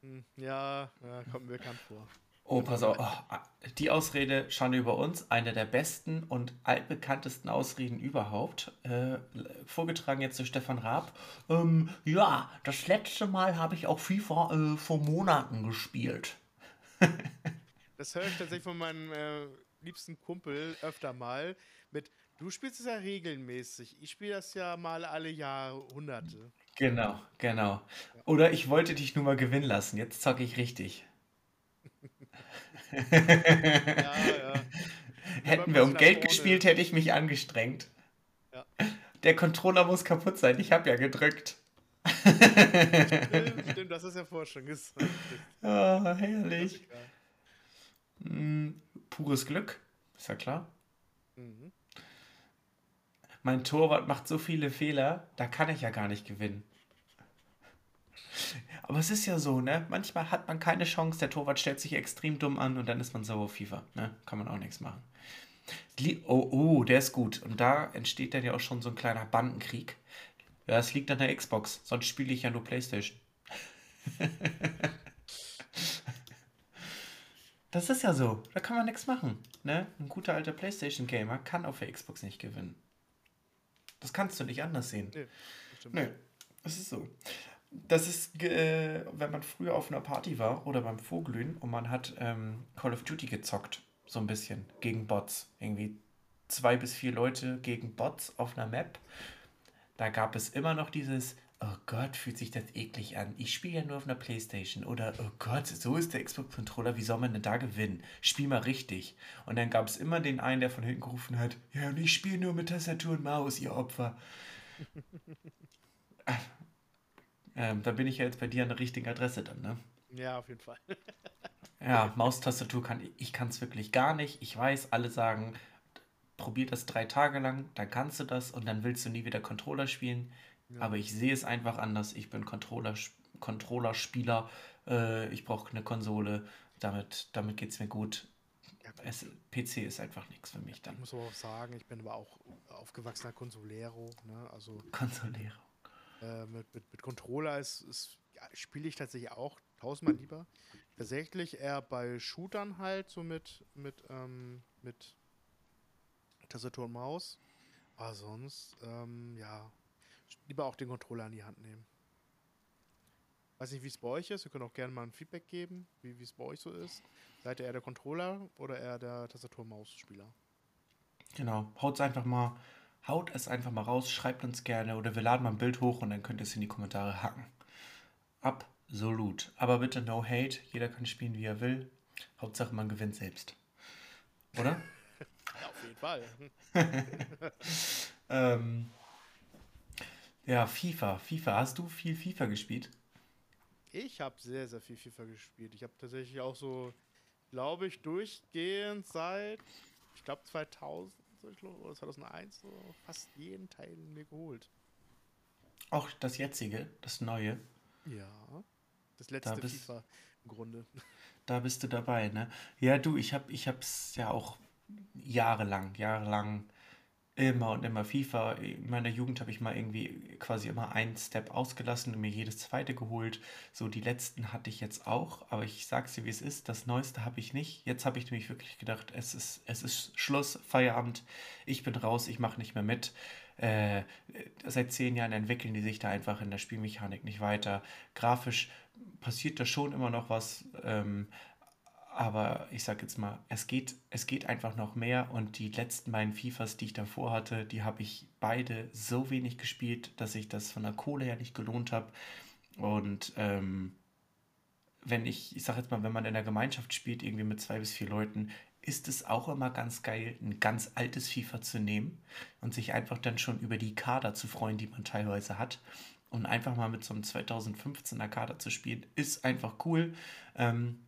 Hm, ja, ja kommt mir bekannt vor. Oh, pass auf. Oh, die Ausrede, Schande über uns, eine der besten und altbekanntesten Ausreden überhaupt. Äh, vorgetragen jetzt durch Stefan Raab. Ähm, ja, das letzte Mal habe ich auch FIFA äh, vor Monaten gespielt. das höre ich tatsächlich von meinem äh, liebsten Kumpel öfter mal. Mit, du spielst es ja regelmäßig. Ich spiele das ja mal alle Jahrhunderte. Genau, genau. Oder ich wollte dich nur mal gewinnen lassen. Jetzt zocke ich richtig. Ja, ja. Hätten wir um Geld gespielt, hätte ich mich angestrengt. Ja. Der Controller muss kaputt sein. Ich habe ja gedrückt. Stimmt, stimmt, das ist ja vorher schon gesagt. Oh, herrlich. Mm, pures Glück, ist ja klar. Mhm. Mein Torwart macht so viele Fehler, da kann ich ja gar nicht gewinnen. Aber es ist ja so, ne? Manchmal hat man keine Chance, der Torwart stellt sich extrem dumm an und dann ist man sauer auf FIFA. Ne? Kann man auch nichts machen. Oh, oh, der ist gut. Und da entsteht dann ja auch schon so ein kleiner Bandenkrieg. Ja, es liegt an der Xbox, sonst spiele ich ja nur Playstation. das ist ja so, da kann man nichts machen. Ne? Ein guter alter Playstation-Gamer kann auf der Xbox nicht gewinnen. Das kannst du nicht anders sehen. Nee, stimmt. Nee, das ist so. Das ist, äh, wenn man früher auf einer Party war oder beim Vorglühen und man hat ähm, Call of Duty gezockt, so ein bisschen, gegen Bots. Irgendwie zwei bis vier Leute gegen Bots auf einer Map. Da gab es immer noch dieses, oh Gott, fühlt sich das eklig an. Ich spiele ja nur auf einer Playstation. Oder, oh Gott, so ist der Xbox-Controller, wie soll man denn da gewinnen? Spiel mal richtig. Und dann gab es immer den einen, der von hinten gerufen hat, ja, und ich spiele nur mit Tastatur und Maus, ihr Opfer. Ähm, da bin ich ja jetzt bei dir an der richtigen Adresse dann, ne? Ja, auf jeden Fall. ja, Maustastatur kann ich kann es wirklich gar nicht. Ich weiß, alle sagen, probier das drei Tage lang, dann kannst du das und dann willst du nie wieder Controller spielen. Ja. Aber ich sehe es einfach anders. Ich bin Controller, Controller-Spieler. Äh, ich brauche eine Konsole. Damit, damit geht es mir gut. Es, PC ist einfach nichts für mich dann. Ich muss aber auch sagen, ich bin aber auch aufgewachsener Consolero. Ne? Also, Consolero. Äh, mit, mit, mit Controller ist, ist ja, spiele ich tatsächlich auch tausendmal lieber. Tatsächlich eher bei Shootern halt, so mit, mit, ähm, mit Tastatur und Maus. Aber sonst, ähm, ja, lieber auch den Controller in die Hand nehmen. Weiß nicht, wie es bei euch ist. Ihr könnt auch gerne mal ein Feedback geben, wie es bei euch so ist. Seid ihr eher der Controller oder eher der Tastatur-Maus-Spieler? Genau, haut's einfach mal Haut es einfach mal raus, schreibt uns gerne oder wir laden mal ein Bild hoch und dann könnt ihr es in die Kommentare hacken. Absolut. Aber bitte no hate. Jeder kann spielen, wie er will. Hauptsache, man gewinnt selbst. Oder? Ja, auf jeden Fall. ähm, ja, FIFA. FIFA. Hast du viel FIFA gespielt? Ich habe sehr, sehr viel FIFA gespielt. Ich habe tatsächlich auch so, glaube ich, durchgehend seit, ich glaube, 2000 oder 2001 so fast jeden Teil mir geholt. Auch das jetzige, das neue? Ja, das letzte da bist, FIFA im Grunde. Da bist du dabei, ne? Ja, du, ich habe ich hab's ja auch jahrelang, jahrelang immer und immer FIFA. In meiner Jugend habe ich mal irgendwie quasi immer einen Step ausgelassen und mir jedes zweite geholt. So die letzten hatte ich jetzt auch, aber ich sag's dir, wie es ist. Das Neueste habe ich nicht. Jetzt habe ich nämlich wirklich gedacht, es ist, es ist Schluss, Feierabend. Ich bin raus, ich mache nicht mehr mit. Äh, seit zehn Jahren entwickeln die sich da einfach in der Spielmechanik nicht weiter. Grafisch passiert da schon immer noch was, ähm, aber ich sag jetzt mal, es geht, es geht einfach noch mehr und die letzten beiden FIFAs, die ich davor hatte, die habe ich beide so wenig gespielt, dass ich das von der Kohle her nicht gelohnt habe. Und ähm, wenn ich, ich sag jetzt mal, wenn man in der Gemeinschaft spielt, irgendwie mit zwei bis vier Leuten, ist es auch immer ganz geil, ein ganz altes FIFA zu nehmen und sich einfach dann schon über die Kader zu freuen, die man teilweise hat. Und einfach mal mit so einem 2015er Kader zu spielen, ist einfach cool. Ähm,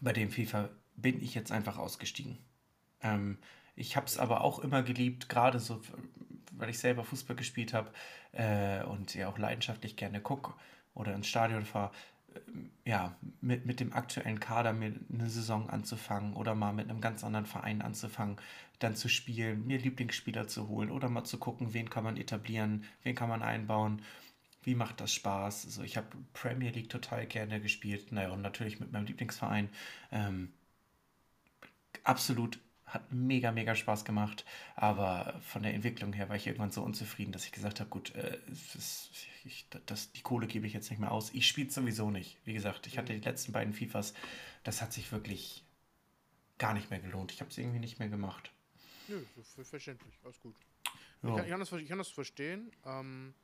bei dem FIFA bin ich jetzt einfach ausgestiegen. Ähm, ich habe es aber auch immer geliebt, gerade so, weil ich selber Fußball gespielt habe äh, und ja auch leidenschaftlich gerne gucke oder ins Stadion fahre. Äh, ja, mit, mit dem aktuellen Kader mir eine Saison anzufangen oder mal mit einem ganz anderen Verein anzufangen, dann zu spielen, mir Lieblingsspieler zu holen oder mal zu gucken, wen kann man etablieren, wen kann man einbauen wie macht das Spaß? Also ich habe Premier League total gerne gespielt, naja, und natürlich mit meinem Lieblingsverein. Ähm, absolut hat mega, mega Spaß gemacht, aber von der Entwicklung her war ich irgendwann so unzufrieden, dass ich gesagt habe, gut, äh, das, ich, das, die Kohle gebe ich jetzt nicht mehr aus. Ich spiele sowieso nicht. Wie gesagt, ich hatte die letzten beiden FIFAs, das hat sich wirklich gar nicht mehr gelohnt. Ich habe es irgendwie nicht mehr gemacht. Nö, verständlich, alles gut. Ja. Ich, kann, ich, kann das, ich, kann, das, verstehen. Ähm,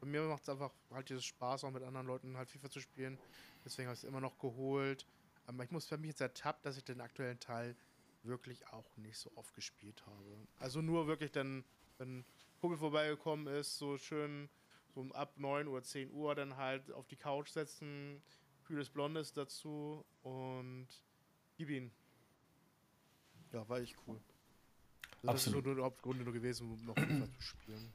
bei mir macht es einfach halt dieses Spaß, auch mit anderen Leuten halt FIFA zu spielen. Deswegen habe ich es immer noch geholt. Aber ich muss für mich jetzt ertappt, dass ich den aktuellen Teil wirklich auch nicht so oft gespielt habe. Also nur wirklich dann, wenn Kumpel vorbeigekommen ist, so schön so ab 9 Uhr, 10 Uhr dann halt auf die Couch setzen, kühles Blondes dazu und gib ihn. Ja, war echt cool. Also das ist so der Hauptgrund nur gewesen, um noch FIFA zu spielen.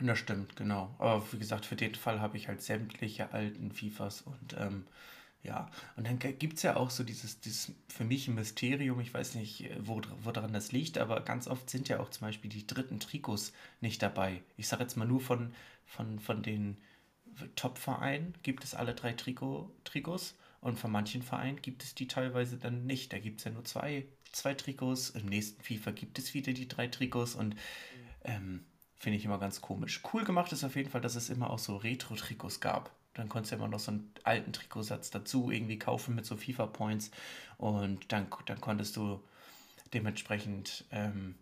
Das stimmt, genau. Aber wie gesagt, für den Fall habe ich halt sämtliche alten FIFAs und ähm, Ja, und dann gibt es ja auch so dieses, dieses für mich ein Mysterium, ich weiß nicht, äh, wo, woran das liegt, aber ganz oft sind ja auch zum Beispiel die dritten Trikots nicht dabei. Ich sage jetzt mal nur von, von, von den Top-Vereinen gibt es alle drei Trikot, Trikots und von manchen Vereinen gibt es die teilweise dann nicht. Da gibt es ja nur zwei, zwei Trikots, im nächsten FIFA gibt es wieder die drei Trikots und ähm, finde ich immer ganz komisch. Cool gemacht ist auf jeden Fall, dass es immer auch so Retro-Trikots gab. Dann konntest du immer noch so einen alten Trikotsatz dazu irgendwie kaufen mit so FIFA-Points. Und dann, dann konntest du dementsprechend ähm,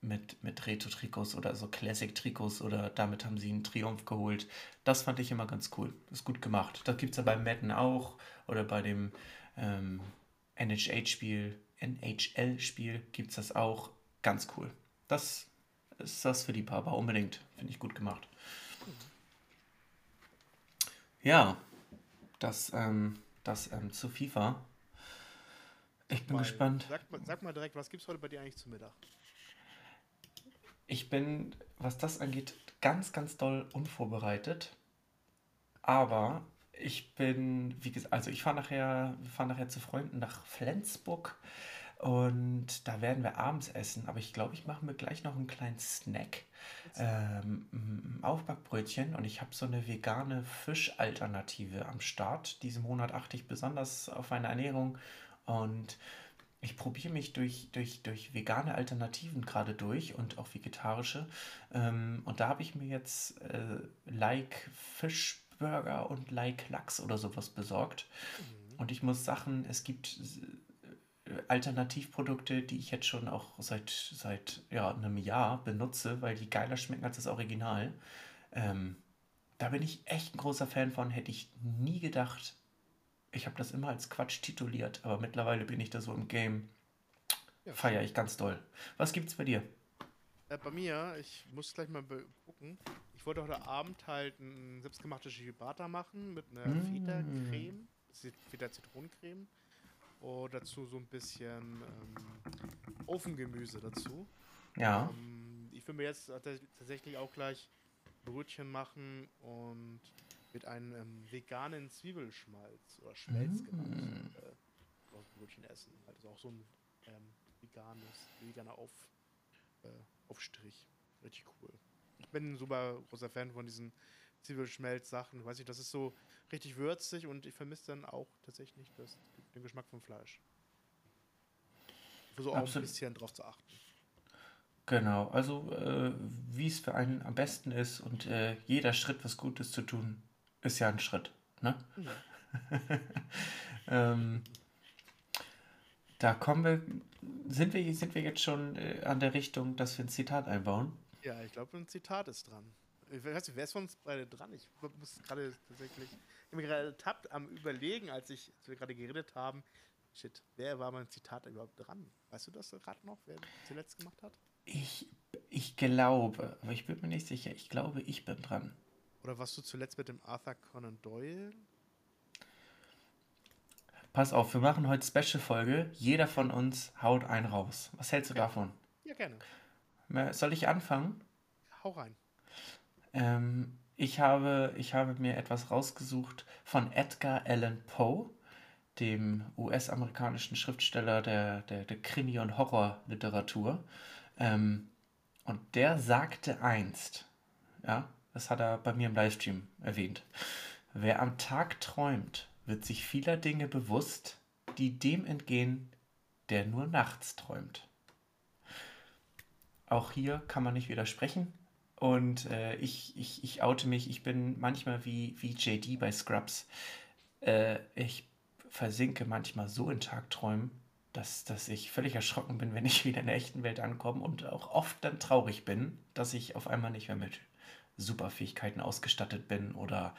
mit, mit Retro-Trikots oder so Classic-Trikots oder damit haben sie einen Triumph geholt. Das fand ich immer ganz cool. Ist gut gemacht. Das gibt es ja bei Madden auch oder bei dem ähm, NHL-Spiel, NHL-Spiel gibt es das auch. Ganz cool. Das ist das für die Papa unbedingt. Finde ich gut gemacht. Ja, das, ähm, das ähm, zu FIFA. Ich bin Mal, gespannt. Sag, sag mal direkt, was gibt es heute bei dir eigentlich zu Mittag? Ich bin, was das angeht, ganz, ganz doll unvorbereitet. Aber ich bin, wie gesagt, also ich fahre nachher, wir fahren nachher zu Freunden nach Flensburg und da werden wir abends essen. Aber ich glaube, ich mache mir gleich noch einen kleinen Snack. Ähm, Aufbackbrötchen und ich habe so eine vegane Fischalternative am Start. Diesen Monat achte ich besonders auf meine Ernährung und ich probiere mich durch, durch, durch vegane Alternativen gerade durch und auch vegetarische. Ähm, und da habe ich mir jetzt äh, Like Fischburger und Like Lachs oder sowas besorgt. Und ich muss Sachen, es gibt Alternativprodukte, die ich jetzt schon auch seit, seit ja, einem Jahr benutze, weil die geiler schmecken als das Original. Ähm, da bin ich echt ein großer Fan von, hätte ich nie gedacht. Ich habe das immer als Quatsch tituliert, aber mittlerweile bin ich da so im Game. Ja. Feiere ich ganz doll. Was gibt's bei dir? Äh, bei mir, ich muss gleich mal gucken. Ich wollte heute Abend halt ein selbstgemachtes Ciabatta machen mit einer Mm. Feta-Creme, Zit- Feta-Zitronencreme. Und dazu so ein bisschen ähm, Ofengemüse dazu. Ja. Ähm, ich will mir jetzt tats- tatsächlich auch gleich Brötchen machen und mit einem ähm, veganen Zwiebelschmalz oder Schmelz genannt Mm. äh, aus Brötchen essen. Also auch so ein ähm, veganes, veganer Auf, äh, Aufstrich. Richtig cool. Ich bin ein super großer Fan von diesen Zwiebelschmelz-Sachen. Ich weiß nicht, das ist so richtig würzig und ich vermisse dann auch tatsächlich das, den Geschmack vom Fleisch. Ich versuche auch ein Absolut. bisschen drauf zu achten. Genau, also äh, wie es für einen am besten ist und äh, jeder Schritt, was Gutes zu tun, ist ja ein Schritt. Ne? Ja. Ähm, da kommen wir, sind wir, sind wir jetzt schon äh, an der Richtung, dass wir ein Zitat einbauen? Ja, ich glaube, ein Zitat ist dran. Ich weiß nicht, wer ist von uns beide dran? Ich muss gerade tatsächlich. Ich habe mich gerade ertappt am Überlegen, als, ich, als wir gerade geredet haben. Shit, wer war mein Zitat überhaupt dran? Weißt du das gerade noch, wer zuletzt gemacht hat? Ich, ich glaube, aber ich bin mir nicht sicher, ich glaube, ich bin dran. Oder warst du zuletzt mit dem Arthur Conan Doyle? Pass auf, wir machen heute Special-Folge. Jeder von uns haut einen raus. Was hältst du Okay. davon? Ja, gerne. Soll ich anfangen? Hau rein. Ähm, ich habe, ich habe mir etwas rausgesucht von Edgar Allan Poe, dem US-amerikanischen Schriftsteller der, der, der Krimi- und Horrorliteratur. Ähm, und der sagte einst, ja, das hat er bei mir im Livestream erwähnt, wer am Tag träumt, wird sich vieler Dinge bewusst, die dem entgehen, der nur nachts träumt. Auch hier kann man nicht widersprechen. Und äh, ich, ich, ich oute mich, ich bin manchmal wie, wie JD bei Scrubs. Äh, ich versinke manchmal so in Tagträumen, dass, dass ich völlig erschrocken bin, wenn ich wieder in der echten Welt ankomme und auch oft dann traurig bin, dass ich auf einmal nicht mehr mit Superfähigkeiten ausgestattet bin oder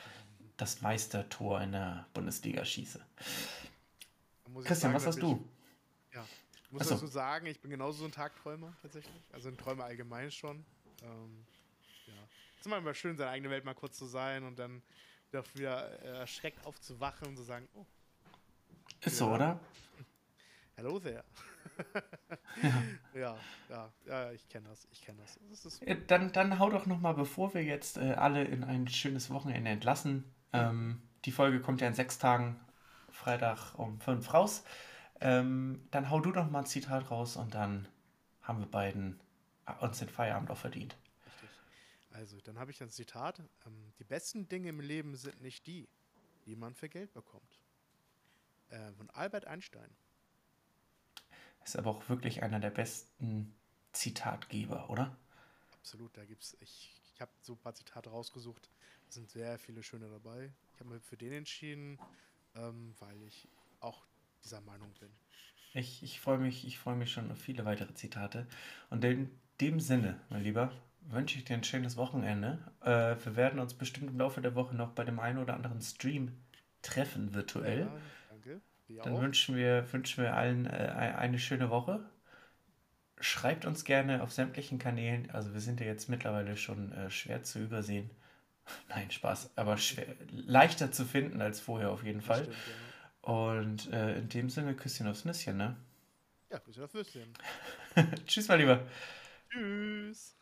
das Meistertor in der Bundesliga schieße. Christian, sagen, was hast ich- du? Ja, ich muss Ach so. dazu sagen, ich bin genauso so ein Tagträumer tatsächlich. Also ein Träumer allgemein schon. Ähm, ist immer immer schön, seine eigene Welt mal kurz zu sein und dann wieder, wieder äh, erschreckt aufzuwachen und zu sagen, oh, Ist so, oder? hello there. ja, ja, ja, ich kenne das, ich kenne das. das Ja, Dann, dann hau doch noch mal, bevor wir jetzt äh, alle in ein schönes Wochenende entlassen. Ähm, die Folge kommt ja in sechs Tagen Freitag um 5 raus. Ähm, dann hau du noch mal ein Zitat raus und dann haben wir beiden uns den Feierabend auch verdient. Also, dann habe ich ein Zitat. Ähm, die besten Dinge im Leben sind nicht die, die man für Geld bekommt. Äh, von Albert Einstein. Ist aber auch wirklich einer der besten Zitatgeber, oder? Absolut, da gibt's. Ich, ich habe so ein paar Zitate rausgesucht. Es sind sehr viele schöne dabei. Ich habe mir für den entschieden, ähm, weil ich auch dieser Meinung bin. Ich, ich freue mich, ich freue mich schon auf viele weitere Zitate. Und in dem Sinne, mein Lieber, wünsche ich dir ein schönes Wochenende. Äh, wir werden uns bestimmt im Laufe der Woche noch bei dem einen oder anderen Stream treffen, virtuell. Ja, danke. Wir Dann auch. wünschen wir, wünschen wir allen äh, eine schöne Woche. Schreibt uns gerne auf sämtlichen Kanälen. Also wir sind ja jetzt mittlerweile schon äh, schwer zu übersehen. Nein, Spaß, aber schwer, leichter zu finden als vorher auf jeden Fall. stimmt, ja. Und äh, in dem Sinne, Küsschen aufs Nüsschen, ne? Ja, grüße das Würstchen. Tschüss, mein Lieber. Tschüss.